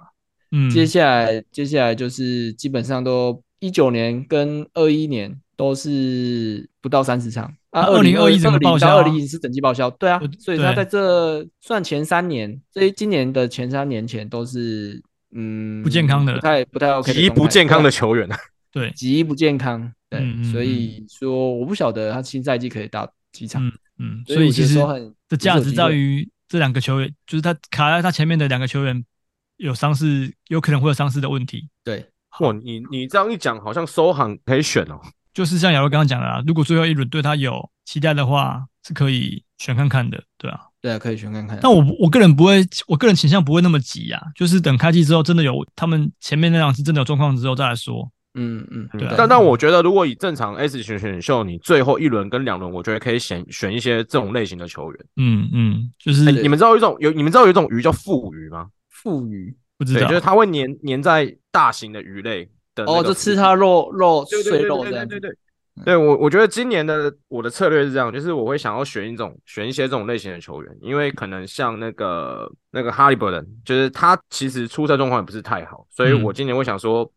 嗯，接下来接下来就是基本上都。一九年跟二一年都是不到三十场啊，二零二一整个报销，二零一是整季报销，对啊，所以他在这算前三年，这今年的前三年前都是嗯不健康的，不太不太 OK，极不健康的球员啊，对，极不健康，对，所以说我不晓得他新赛季可以打几场，嗯嗯，所以其实的价值在于这两个球员，就是他卡在他前面的两个球员有伤势，有可能会有伤势的问题，对。哇，你你这样一讲，好像收行可以选哦。就是像亚罗刚刚讲的啊，如果最后一轮对他有期待的话，是可以选看看的，对啊，对啊，可以选看看。但我我个人不会，我个人倾向不会那么急啊，就是等开季之后真的有他们前面那两次真的有状况之后再来说。嗯嗯，对啊。但但我觉得，如果以正常 S 选选秀，你最后一轮跟两轮，我觉得可以选选一些这种类型的球员。嗯嗯，就是、欸、你们知道有一种有你们知道有一种鱼叫腹鱼吗？腹鱼。不知道，就是它会粘粘在大型的鱼类的哦，就吃它肉肉碎肉这样。对对对，对我我觉得今年的我的策略是这样，就是我会想要选一种选一些这种类型的球员，因为可能像那个那个哈利伯顿，就是他其实出赛状况也不是太好，所以我今年会想说，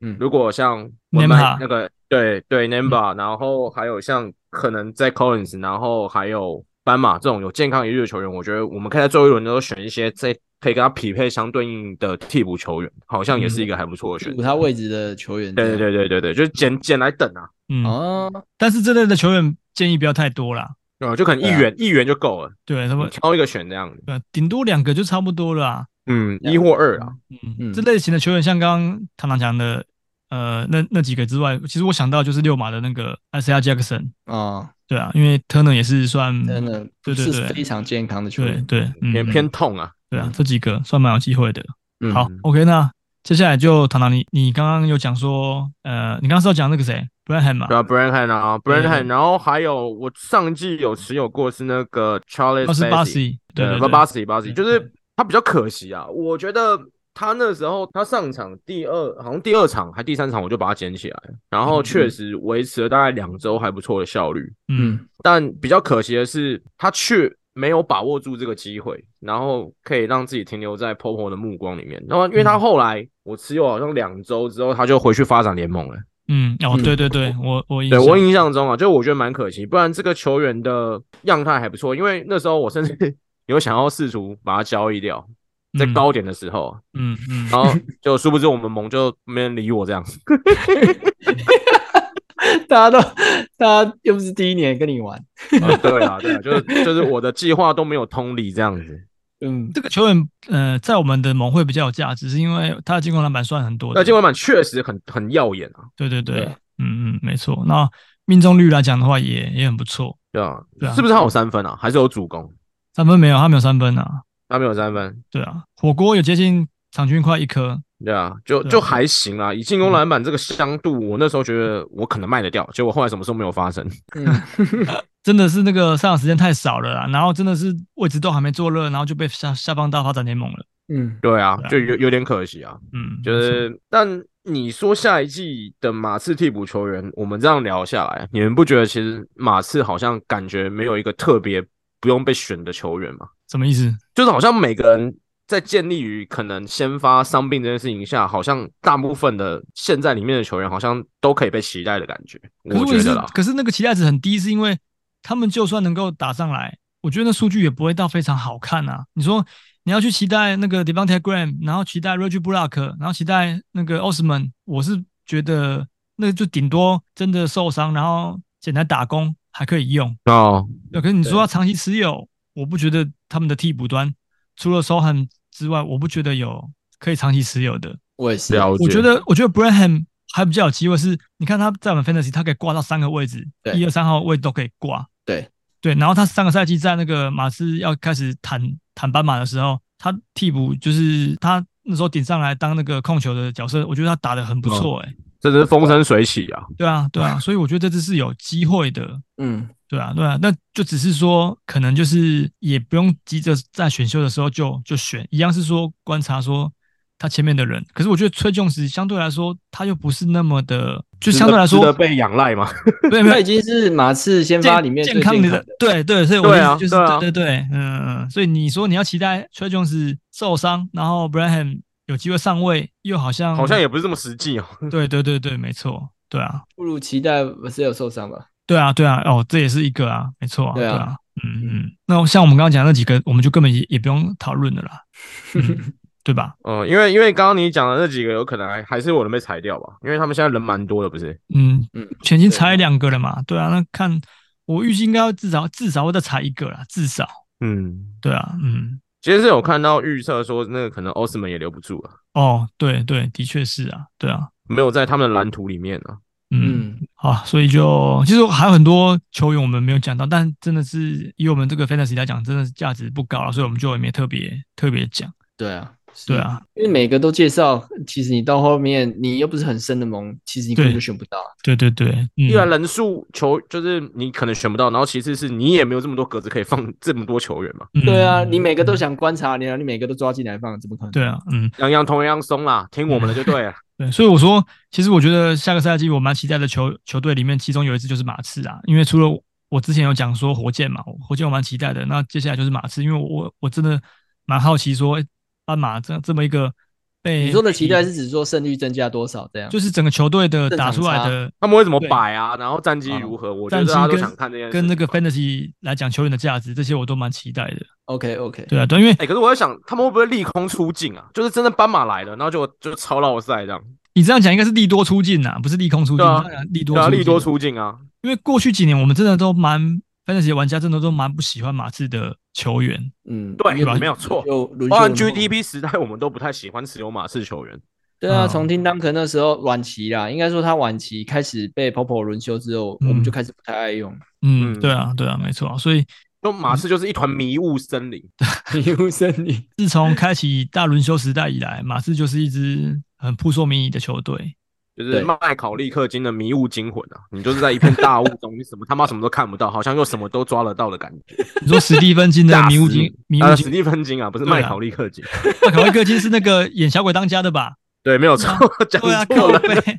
嗯，如果像那个对对 Nembhard，然后还有像可能在 Collins，然后还有斑马这种有健康一日的球员，我觉得我们可以在最后一轮都选一些这。可以跟他匹配相对应的替补球员，好像也是一个还不错的选择。补他位置的球员，对对对对对，就是捡捡来等啊。嗯哦，但是这类的球员建议不要太多啦，对，就可能一员一元就够了。对，他们挑一个选这样子，对，顶多两个就差不多了啊。嗯，一或二啊。嗯嗯，这类型的球员，像刚刚唐唐讲的，呃，那那几个之外，其实我想到就是六马的那个 Isaiah Jackson 啊，对啊，因为 Turner 也是算真的，对对。对，非常健康的球员，对，也偏痛啊。对啊，这几个算蛮有机会的。嗯、好，OK，那接下来就唐唐你，你刚刚有讲说，呃，你刚刚是要讲那个谁，Branham 嘛？对啊，Branham 啊，Branham，然后还有我上季有持有过是那个 Charles Bassey，对，Bassey，Bassey，就是他比较可惜啊。我觉得他那时候他上场第二，好像第二场还第三场我就把他捡起来，然后确实维持了大概两周还不错的效率。嗯，但比较可惜的是他却。没有把握住这个机会，然后可以让自己停留在 Popo 的目光里面。然后，因为他后来我持有好像两周之后，他就回去发展联盟了。嗯，哦，对对对，我我对我印象中啊，就我觉得蛮可惜。不然这个球员的样态还不错，因为那时候我甚至有想要试图把它交易掉，在高点的时候。嗯嗯，然后 就殊不知我们盟就没人理我这样子。大家都，大家又不是第一年跟你玩，啊对啊，对啊，就是就是我的计划都没有通理这样子。嗯，这个球员，呃，在我们的盟会比较有价值，是因为他的进攻篮板算很多的。那进攻篮板确实很很耀眼啊。对对对，对嗯嗯，没错。那命中率来讲的话也，也也很不错。对啊，对啊，是不是他有三分啊？还是有主攻？三分没有，他没有三分啊。他没有三分。对啊，火锅有接近场均快一颗。对啊，就就还行啦。以进攻篮板这个香度，我那时候觉得我可能卖得掉，结果后来什么事都没有发生。真的是那个上场时间太少了啦，然后真的是位置都还没坐热，然后就被下下放到发展联盟了。嗯，对啊，就有有点可惜啊。嗯，就是但你说下一季的马刺替补球员，我们这样聊下来，你们不觉得其实马刺好像感觉没有一个特别不用被选的球员吗？什么意思？就是好像每个人在建立于可能先发伤病这件事情下，好像大部分的现在里面的球员好像都可以被期待的感觉。我觉得啦，可是那个期待值很低，是因为他们就算能够打上来，我觉得那数据也不会到非常好看啊。你说你要去期待那个 Devonte Graham，然后期待 Reggie Bullock，然后期待那个 Osman，我是觉得那就顶多真的受伤，然后简单打工还可以用哦。可是你说要长期持有，我不觉得他们的替补端除了 Sochan 之外，我不觉得有可以长期持有的。我也是，我觉得我觉得 Branham 还比较有机会，是你看他在我们 Fantasy，他可以挂到三个位置，一二三号位都可以挂。对对，然后他上个赛季在那个马刺要开始谈。谈斑马的时候，他替补就是他那时候顶上来当那个控球的角色，我觉得他打的很不错哎、欸，这是风生水起啊！对啊，对啊，所以我觉得这次是有机会的，嗯，对啊，对啊，那就只是说可能就是也不用急着在选秀的时候就就选，一样是说观察说。他前面的人，可是我觉得崔琼斯相对来说，他又不是那么的，就相对来说值得被仰赖嘛。对，他已经是马刺先发里面最健康的，对对，所以我觉得就是对啊，对对对，嗯嗯，所以你说你要期待崔琼斯受伤，然后 Branham 有机会上位，又好像好像也不是这么实际哦。对对对对，没错，对啊，不如期待 Vassell 受伤吧。对啊对啊，哦，这也是一个啊，没错啊，对啊，对啊嗯嗯，那像我们刚刚讲的那几个，我们就根本也也不用讨论的啦。嗯 对吧？嗯，因为因为刚刚你讲的那几个有可能还还是我能被裁掉吧，因为他们现在人蛮多的，不是？嗯嗯，全新裁两个了嘛？对啊，那看我预计应该要至少至少会再裁一个啦，至少。嗯，对啊，嗯，其实是有看到预测说那个可能奥斯曼也留不住了。哦，对对，的确是啊，对啊，没有在他们的蓝图里面啊。嗯，好，所以就其实还有很多球员我们没有讲到，但真的是以我们这个 fantasy 来讲，真的是价值不高了，所以我们就也没特别特别讲。对啊。对啊，因为每个都介绍，其实你到后面你又不是很深的盟，其实你根本就选不到。对对对，对，一来人数球就是你可能选不到，然后其次是你也没有这么多格子可以放这么多球员嘛。嗯、对啊，你每个都想观察，你你每个都抓进来放，怎么可能？对啊，嗯，样样同样松啦，听我们的就对了。对，所以我说，其实我觉得下个赛季我蛮期待的球球队里面，其中有一支就是马刺啊，因为除了我之前有讲说火箭嘛，火箭我蛮期待的，那接下来就是马刺，因为我我真的蛮好奇说，斑马这这么一个被。你说的期待是指说胜率增加多少这样？就是整个球队的打出来的，他们会怎么摆啊？然后战绩如何？我觉得大家都想看这件事。跟那个 fantasy 来讲球员的价值，这些我都蛮期待的。OK OK，对啊，对，因为哎，可是我在想，他们会不会利空出尽啊？就是真的斑马来了，然后就就超绕赛这样。你这样讲应该是利多出尽呐，不是利空出尽。利多利多出尽啊！因为过去几年我们真的都蛮。Fantasy 玩家真的都蛮不喜欢马刺的球员，嗯，对，没有错。包含 GDP 时代，我们都不太喜欢持有马刺球员。对啊，从听当可那时候晚期啦，应该说他晚期开始被 Popo 轮休之后，我们就开始不太爱用。嗯，对啊，对啊，没错。所以，就马刺就是一团迷雾森林，迷雾森林。自从开启大轮休时代以来，马刺就是一支很扑朔迷离的球队。就是麦考利克金的迷雾惊魂啊！你就是在一片大雾中，你什么他妈什么都看不到，好像又什么都抓得到的感觉。你说史蒂芬金的迷雾金，迷雾史蒂芬金啊，不是麦考利克金。麦考利克金是那个演小鬼当家的吧？对，没有错，讲错了。对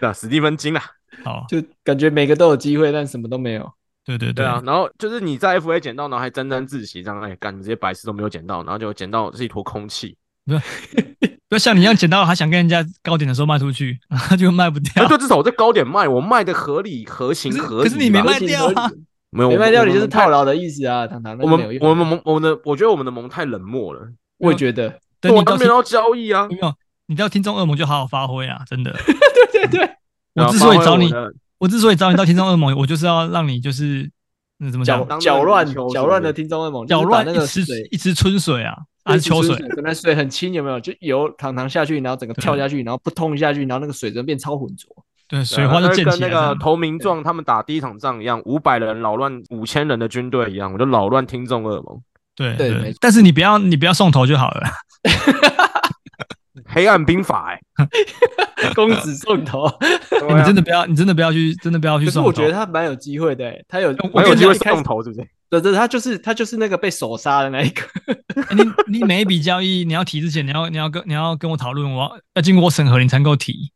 啊，史蒂芬金啊，好，就感觉每个都有机会，但什么都没有。对对对啊，然后就是你在 FA 捡到，然后还沾沾自喜，这样哎干，这些白痴都没有捡到，然后就捡到是一坨空气。对，不要像你一样捡到，还想跟人家高点的时候卖出去，然 后就卖不掉。就至少我在高点卖，我卖的合理、合情、合理。可是你没卖掉啊？没有，没卖掉，你就是套牢的意思啊，糖糖。我们我们蒙我们的，我觉得我们的盟太冷漠了。我也觉得，我都没有交易啊。没有，你到听众恶魔就好好发挥啊！真的。对对对，我之所以找你，我之所以找你到听众恶魔，我就是要让你就是那怎么讲，搅乱搅乱的听众恶魔，搅乱那个池一池春水啊。啊，秋水，可能水很清，有没有？就油淌淌下去，然后整个跳下去，然后扑通一下去，然后那个水就变超浑浊。对，水花就溅起来。跟那个投名状他们打第一场仗一样，五百人扰乱五千人的军队一样，我就扰乱听众噩梦。对对，但是你不要你不要送头就好了。黑暗兵法，哎，公子送头，你真的不要，你真的不要去，真的不要去送。可是我觉得他蛮有机会的，他有，蛮有机会送头，是不是？对对，他就是他就是那个被手杀的那一个。欸、你你每一笔交易你要提之前，你要你要跟你要跟我讨论，我要要经过审核，你才能够提。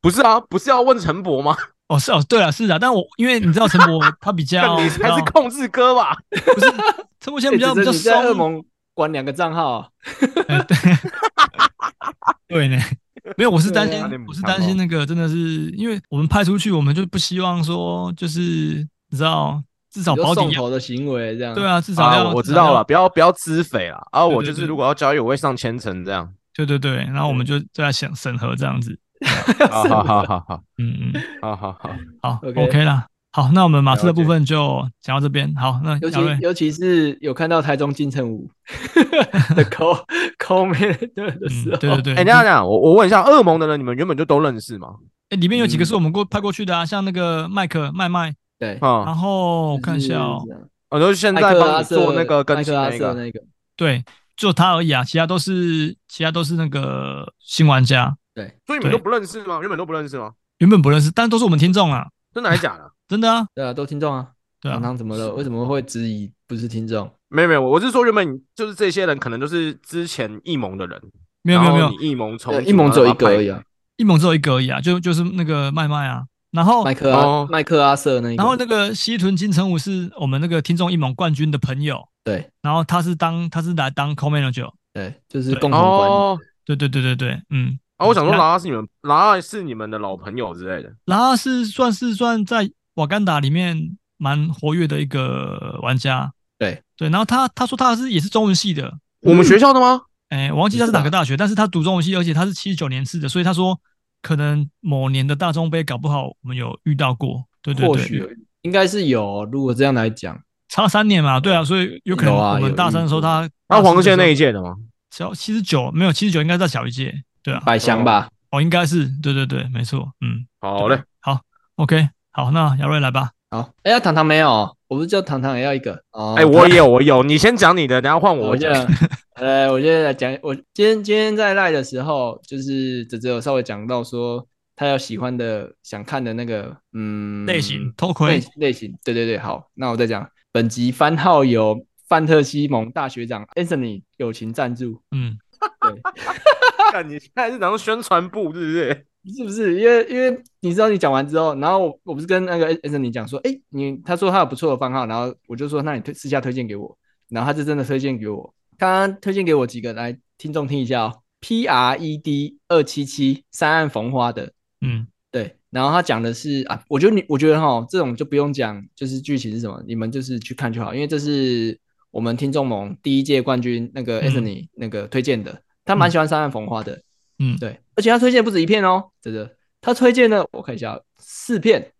不是啊，不是要问陈博吗？哦，是哦，对啊，是啊，但我因为你知道陈博他比较，你才是控制哥吧？不是，陈博现在比较比较松。恶魔管两个账号、啊欸，对，对呢，没有，我是担心，我是担心那个真的是，因为我们派出去，我们就不希望说就是你知道。至少保底头的行为这样，对啊，至少要、啊、我知道了，不要不要资匪了。啊，我就是如果要交易，我会上千层这样。对对对，然后我们就在想审核这样子。好好好好好，嗯嗯，好好好好，OK 啦。好，那我们马刺的部分就讲到这边。好，那尤其尤其是有看到台中金城武 的 call call man 的时候，对对对。哎，这样讲，我我问一下，恶魔的人你们原本就都认识吗？哎，里面有几个是我们过派过去的啊，像那个麦克麦麦。对，然后我看一下哦，我就是现在帮你做那个跟新那个，那个，对，就他而已啊，其他都是其他都是那个新玩家，对，所以你们都不认识吗？原本都不认识吗？原本不认识，但都是我们听众啊，真的还是假的？真的啊，对啊，都听众啊，对啊，唐唐怎么了？为什么会质疑不是听众？没有没有，我是说原本就是这些人可能都是之前异盟的人，没有没有没有，异盟从异盟只有一个而已啊，异盟只有一个而已啊，就就是那个麦麦啊。然后麦克阿麦克阿瑟那，然后那个西屯金城武是我们那个听众一盟冠军的朋友，对，然后他是当他是来当 co-manager，对，就是共同管理，对对对对对，嗯，啊，我想说拉拉是你们拉拉是你们的老朋友之类的，拉拉是算是算在瓦干达里面蛮活跃的一个玩家，对。对，然后他他说他是也是中文系的，我们学校的吗？哎，我忘记他是哪个大学，但是他读中文系，而且他是七十九年次的，所以他说。可能某年的大中杯搞不好我们有遇到过，对对对，或许应该是有。如果这样来讲，差三年嘛，对啊，所以有可能我们大三的时候他他黄线那一届的吗？小七十九没有七十九，应该在小一届，对啊，百祥吧？哦，应该是，对对对，没错，嗯，好嘞，好，OK，好，那姚瑞来吧。好，哎呀，糖糖没有，我不是叫糖糖也要一个？哦。哎，我有，我有，你先讲你的，然后换我讲。呃，我现在来讲，我今天今天在赖的时候，就是只只有稍微讲到说他有喜欢的、想看的那个，嗯，类型偷窥类型，对对对，好，那我再讲，本集番号由范特西蒙大学长 Anthony 友情赞助，嗯，对，看你现在是当宣传部，是不是？是不是？因为因为你知道你讲完之后，然后我，我不是跟那个 Anthony 讲说，哎，你他说他有不错的番号，然后我就说，那你推私下推荐给我，然后他就真的推荐给我。刚刚推荐给我几个来听众听一下哦，P R E D 二七七三岸逢花的，嗯，对，然后他讲的是啊，我觉得你我觉得哈，这种就不用讲，就是剧情是什么，你们就是去看就好，因为这是我们听众盟第一届冠军那个 Anthony 那个推荐的，他蛮喜欢三岸逢花的，嗯，对，而且他推荐不止一片哦，真的，他推荐呢我看一下四片，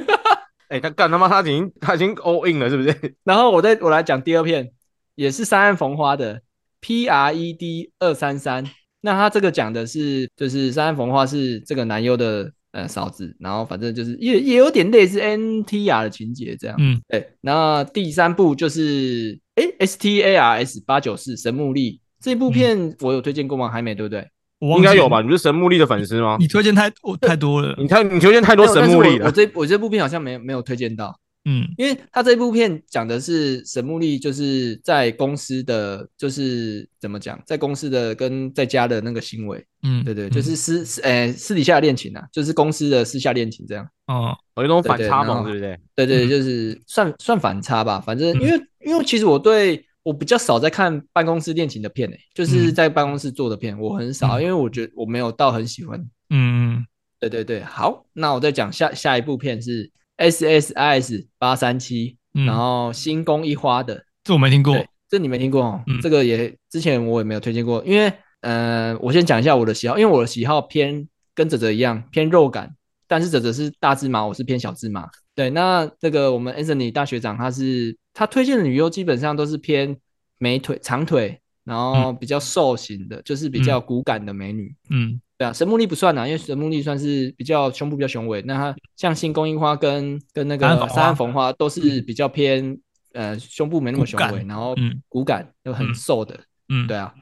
哎，他干他妈他已经他已经 all in 了是不是？然后我再我来讲第二片。也是三岸逢花的 P R E D 二三三，那他这个讲的是，就是三岸逢花是这个男优的呃嫂子，然后反正就是也也有点类似 N T R 的情节这样，嗯，对。那第三部就是哎 S T A R S 八九四神木力这部片我有推荐过吗？还没对不对？应该有吧？你是神木利的粉丝吗？你推荐太太多了，你太你推荐太多神木利了。我这我这部片好像没没有推荐到。嗯，因为他这部片讲的是神木利，就是在公司的，就是怎么讲，在公司的跟在家的那个行为，嗯，对对，就是私私诶私底下的恋情啊，就是公司的私下恋情这样。哦，有一种反差萌，对不对？对对，就是算算反差吧。反正因为因为其实我对我比较少在看办公室恋情的片诶，就是在办公室做的片我很少，因为我觉得我没有到很喜欢。嗯嗯，对对对，好，那我再讲下下一部片是。S S I S 八三七，然后新宫一花的，这我没听过，这你没听过哦。嗯、这个也之前我也没有推荐过，因为呃，我先讲一下我的喜好，因为我的喜好偏跟哲哲一样偏肉感，但是泽泽是大芝麻，我是偏小芝麻。对，那这个我们 Anthony 大学长他是他推荐的女优基本上都是偏美腿长腿，然后比较瘦型的，嗯、就是比较骨感的美女。嗯。嗯对啊，神木力不算啊，因为神木力算是比较胸部比较雄伟。那他像新宫樱花跟跟那个三岸逢花都是比较偏呃胸部没那么雄伟，然后骨感又很瘦的。嗯，对啊，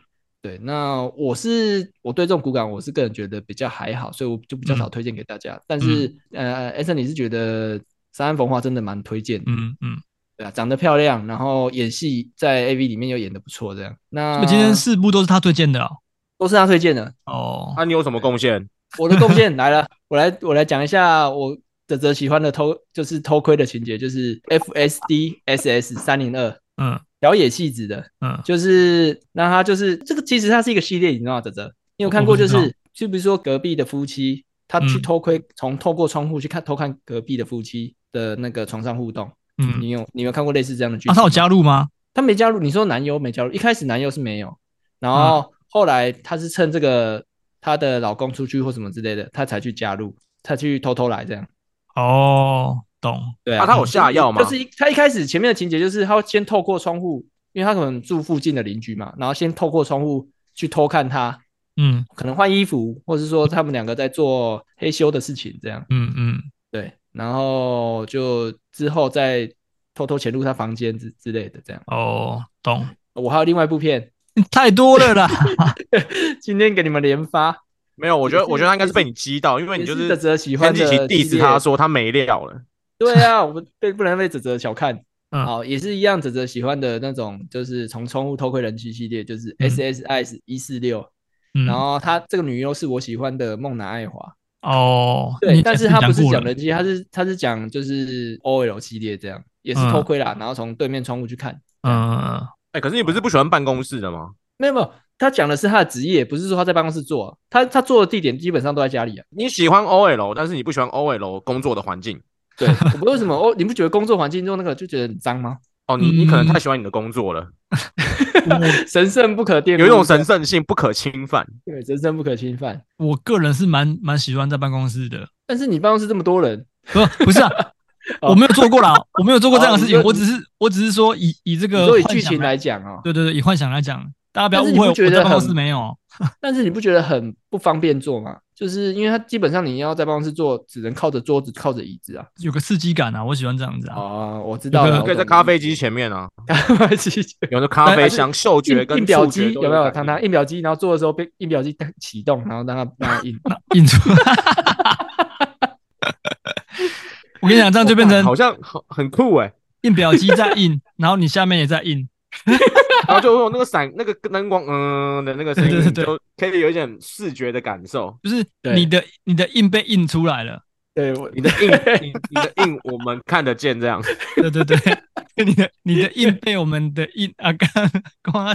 对。那我是我对这种骨感我是个人觉得比较还好，所以我就比较少推荐给大家。但是呃，Anthony 你是觉得三安逢华真的蛮推荐的。嗯嗯。对啊，长得漂亮，然后演戏在 AV 里面又演的不错，这样。那今天四部都是他推荐的哦，都是他推荐的哦。那、啊、你有什么贡献？我的贡献来了，我来我来讲一下我泽泽喜欢的偷就是偷窥的情节，就是 FSD SS 三零二，嗯，条野戏子的，嗯，就是那他就是这个其实它是一个系列，你知道吗？泽泽，你有看过就是就比如说隔壁的夫妻，他去偷窥，从、嗯、透过窗户去看偷看隔壁的夫妻的那个床上互动。嗯，你有你有看过类似这样的剧？啊，他有加入吗？他没加入。你说男优没加入，一开始男优是没有，然后后来他是趁这个他的老公出去或什么之类的，他才去加入，他去偷偷来这样。哦，懂。对啊，啊他有下药吗？就是一他一开始前面的情节就是他会先透过窗户，因为他可能住附近的邻居嘛，然后先透过窗户去偷看他，嗯，可能换衣服，或者是说他们两个在做黑修的事情这样。嗯嗯，对。然后就之后再偷偷潜入他房间之之类的，这样哦，懂。我还有另外一部片，太多了啦。今天给你们连发，没有，我觉得我觉得他应该是被你激到，因为你就是泽泽喜欢的第一次他说他没料了。对啊，我们被不能被泽泽小看。嗯，好，也是一样，泽泽喜欢的那种，就是从窗户偷窥人妻系列，就是 SSIS 一四六。然后他这个女优是我喜欢的梦南爱华。哦，对，但是他不是讲人机，他是他是讲就是 OL 系列这样，也是偷窥啦，嗯、然后从对面窗户去看。嗯，哎、欸，可是你不是不喜欢办公室的吗？没有没有，他讲的是他的职业，不是说他在办公室做，他他做的地点基本上都在家里啊。你喜欢 OL，但是你不喜欢 OL 工作的环境。对，我不为什么哦？你不觉得工作环境中那个就觉得很脏吗？哦，你你可能太喜欢你的工作了，神圣不可玷，有一种神圣性不可侵犯。对，神圣不可侵犯。我个人是蛮蛮喜欢在办公室的，但是你办公室这么多人，不不是啊，我没有做过啦，我没有做过这样的事情，我只是我只是说以以这个以剧情来讲啊，对对对，以幻想来讲，大家不要误会，我在办公室没有。但是你不觉得很不方便做吗？就是因为它基本上你要在办公室坐，只能靠着桌子、靠着椅子啊，有个刺激感啊，我喜欢这样子啊。哦，我知道了，可以在咖啡机前面啊，咖啡机 有的咖啡香、嗅觉跟印表机有没有？看它印表机，然后做的时候被印表机启动，然后让它 让它印印出来。我跟你讲，这样就变成好像很很酷哎，印表机在印，然后你下面也在印。然后就会有那个闪、那个灯光，嗯的那个声音，就可以有一点视觉的感受。就是你的你的印被印出来了，对，你的印，你你的印我们看得见，这样。对对对，你的你的印被我们的印啊，刚刚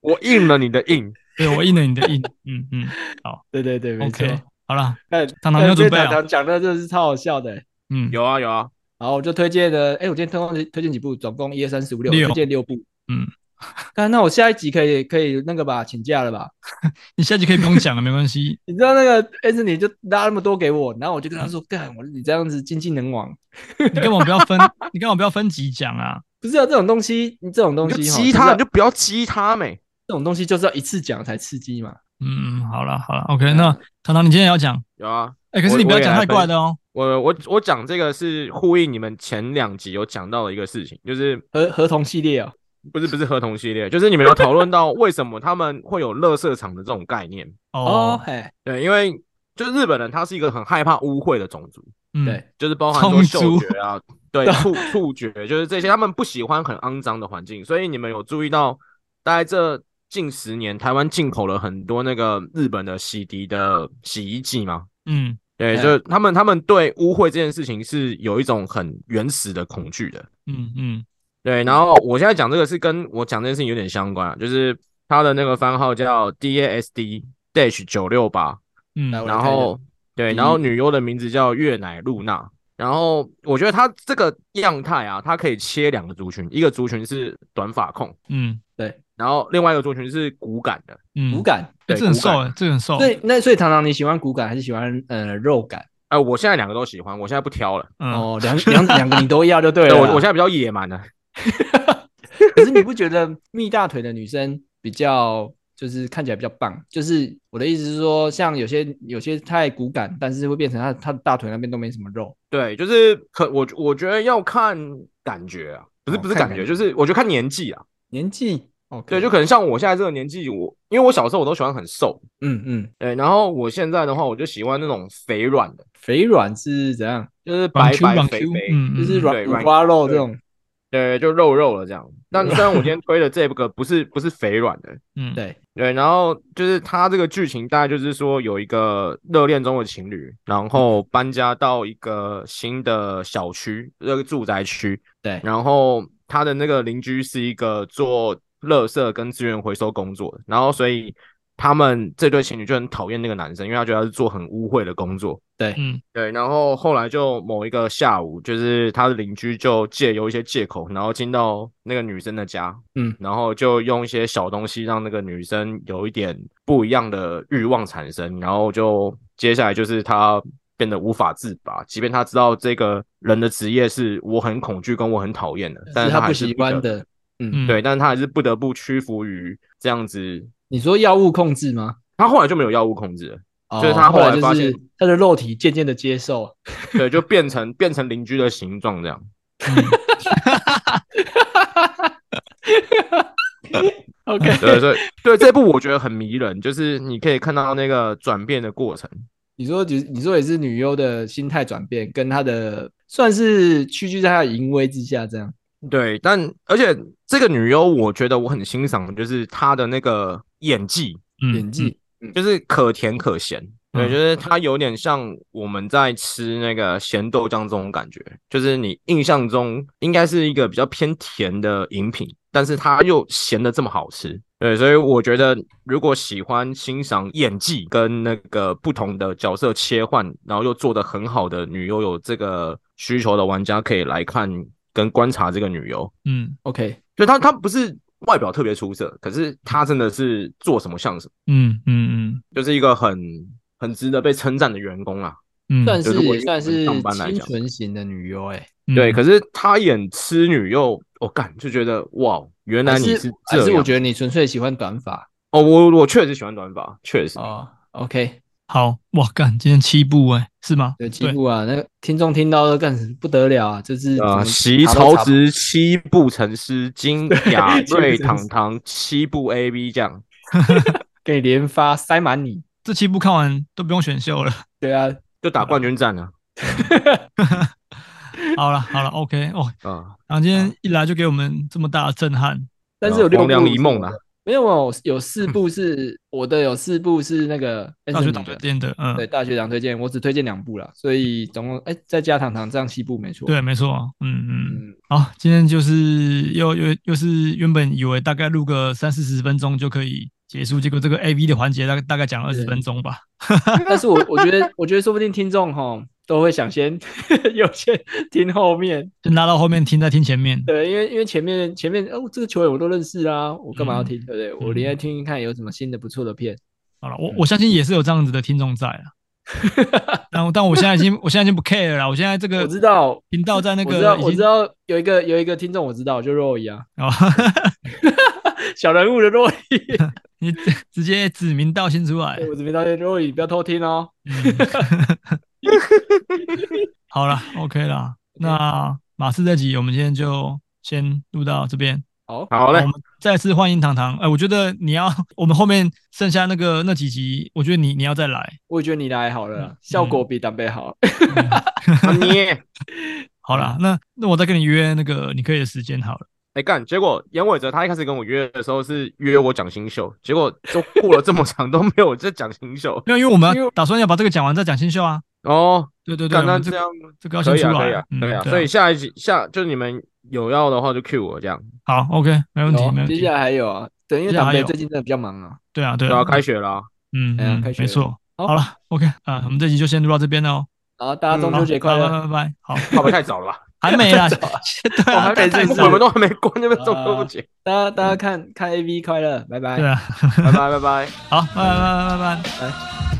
我印了你的印，对我印了你的印，嗯嗯，好，对对对，OK，好了，那糖糖要准备了，讲的真的是超好笑的，嗯，有啊有啊，好，我就推荐的，哎，我今天推荐推荐几部，总共一二三四五六，推荐六部，嗯。那那我下一集可以可以那个吧，请假了吧？你下一集可以不用讲了，没关系。你知道那个 S 你就拉那么多给我，然后我就跟他说干，我你这样子经济能亡，你干嘛不要分？你干嘛不要分级讲啊？不是啊，这种东西，你这种东西激他，你就不要激他没。这种东西就是要一次讲才刺激嘛。嗯，好了好了，OK，那糖糖你今天也要讲？有啊，哎，可是你不要讲太怪的哦。我我我讲这个是呼应你们前两集有讲到的一个事情，就是合合同系列啊。不是不是合同系列，就是你们有讨论到为什么他们会有垃圾场的这种概念。哦，嘿，对，因为就是日本人他是一个很害怕污秽的种族，嗯。对、嗯，就是包含说嗅觉啊，对，触触觉，就是这些他们不喜欢很肮脏的环境，所以你们有注意到，大概这近十年台湾进口了很多那个日本的洗涤的洗衣剂吗？嗯，对，就是他们他们对污秽这件事情是有一种很原始的恐惧的，嗯嗯。对，然后我现在讲这个是跟我讲这件事情有点相关啊，就是他的那个番号叫 DASD dash 九六八，嗯，然后对，然后女优的名字叫月乃露娜，然后我觉得他这个样态啊，它可以切两个族群，一个族群是短发控，嗯，对，然后另外一个族群是骨感的，嗯，骨感，对，这很瘦，这很瘦，对，那所以糖糖你喜欢骨感还是喜欢呃肉感？哎，我现在两个都喜欢，我现在不挑了，哦，两两两个你都要就对了，我我现在比较野蛮的。可是你不觉得蜜大腿的女生比较就是看起来比较棒？就是我的意思是说，像有些有些太骨感，但是会变成她她的大腿那边都没什么肉。对，就是可我我觉得要看感觉啊，不是不是感觉，就是我觉得看年纪啊，年纪哦，对，就可能像我现在这个年纪，我因为我小时候我都喜欢很瘦，嗯嗯，对，然后我现在的话，我就喜欢那种肥软的，肥软是怎样？就是白白肥肥，就是软软花肉这种。对，就肉肉了这样。但虽然我今天推的这个不是不是肥软的，嗯，对对，然后就是它这个剧情大概就是说有一个热恋中的情侣，然后搬家到一个新的小区，这个住宅区，对，然后他的那个邻居是一个做垃圾跟资源回收工作的，然后所以。他们这对情侣就很讨厌那个男生，因为他觉得他是做很污秽的工作。对，嗯，对。然后后来就某一个下午，就是他的邻居就借由一些借口，然后进到那个女生的家，嗯，然后就用一些小东西让那个女生有一点不一样的欲望产生，然后就接下来就是他变得无法自拔，即便他知道这个人的职业是我很恐惧跟我很讨厌的，但是他还是不喜欢的，嗯，对，但是他还是不得不屈服于这样子。你说药物控制吗？他后来就没有药物控制了，哦、就是他后来发现他的肉体渐渐的接受，对，就变成变成邻居的形状这样。OK，对，对对这部我觉得很迷人，就是你可以看到那个转变的过程。你说，你说也是女优的心态转变，跟她的算是屈居在她的淫威之下这样。对，但而且这个女优，我觉得我很欣赏，就是她的那个演技，嗯、演技就是可甜可咸。嗯、对，就是她有点像我们在吃那个咸豆浆这种感觉，就是你印象中应该是一个比较偏甜的饮品，但是它又咸的这么好吃。对，所以我觉得如果喜欢欣赏演技跟那个不同的角色切换，然后又做的很好的女优有这个需求的玩家，可以来看。跟观察这个女优，嗯，OK，就她她不是外表特别出色，可是她真的是做什么像什么，嗯嗯嗯，就是一个很很值得被称赞的员工啊，嗯，算是是算是清纯型的女优哎、嗯，对，可是她演痴女又我干、哦、就觉得哇，原来你是这样，还是我觉得你纯粹喜欢短发。哦，我我确实喜欢短发，确实。哦，OK。好哇，干今天七部哎、欸，是吗？有，七部啊，那个听众听到都干不得了啊，就是啊，袭曹植七步成诗，金雅瑞堂堂七部 A B 这样，给你连发塞满你，这七部看完都不用选秀了，对啊，就打冠军战 了。好了好了，OK 哦，啊，然后今天一来就给我们这么大的震撼，但是有六部一梦啊。没有有有四部是我的，有四部是那个大学党推荐的，嗯，对，大学党推荐，我只推荐两部了，所以总共哎再加糖糖这样七部没错，对，没错，嗯嗯，好，今天就是又又又是原本以为大概录个三四十分钟就可以结束，结果这个 AV 的环节大概大概讲了二十分钟吧，但是我我觉得我觉得说不定听众哈。都会想先 有先听后面，就拉到后面听，再听前面。对，因为因为前面前面哦，这个球员我都认识啊，我干嘛要听？嗯、对不对？我连来听听看有什么新的不错的片。好了，我我相信也是有这样子的听众在啊。但但我现在已经我现在已经不 care 了，我现在这个我知道频道在那个我知道我知道有一个有一个听众我知道，就若伊啊，小人物的若伊，你直接指名道姓出来，我指名道姓若伊，不要偷听哦。好了，OK 了。那马刺这集我们今天就先录到这边。好，好嘞。我们再次欢迎糖糖。哎、欸，我觉得你要，我们后面剩下那个那几集，我觉得你你要再来。我也觉得你来好了，嗯、效果比当贝好。你好了，那那我再跟你约那个你可以的时间好了。哎干，结果严伟哲他一开始跟我约的时候是约我讲新秀，结果都过了这么长都没有在讲新秀。没有，因为我们打算要把这个讲完再讲新秀啊。哦，对对对，那这样这个要先出来，可以啊，可以啊。所以下一集下就是你们有要的话就 Q 我这样。好，OK，没问题，没问题。接下来还有啊，等因为长辈最近真的比较忙啊。对啊，对啊，开学了。嗯嗯，开学，没错。好了，OK 啊，我们这集就先录到这边了哦。好，大家中秋节快乐，拜拜拜。好，会不会太早了吧？还没啦，对还没我们都还没关，那边中秋节。大家大家看看 AV 快乐，拜拜。对啊，拜拜拜拜。好，拜拜拜拜拜。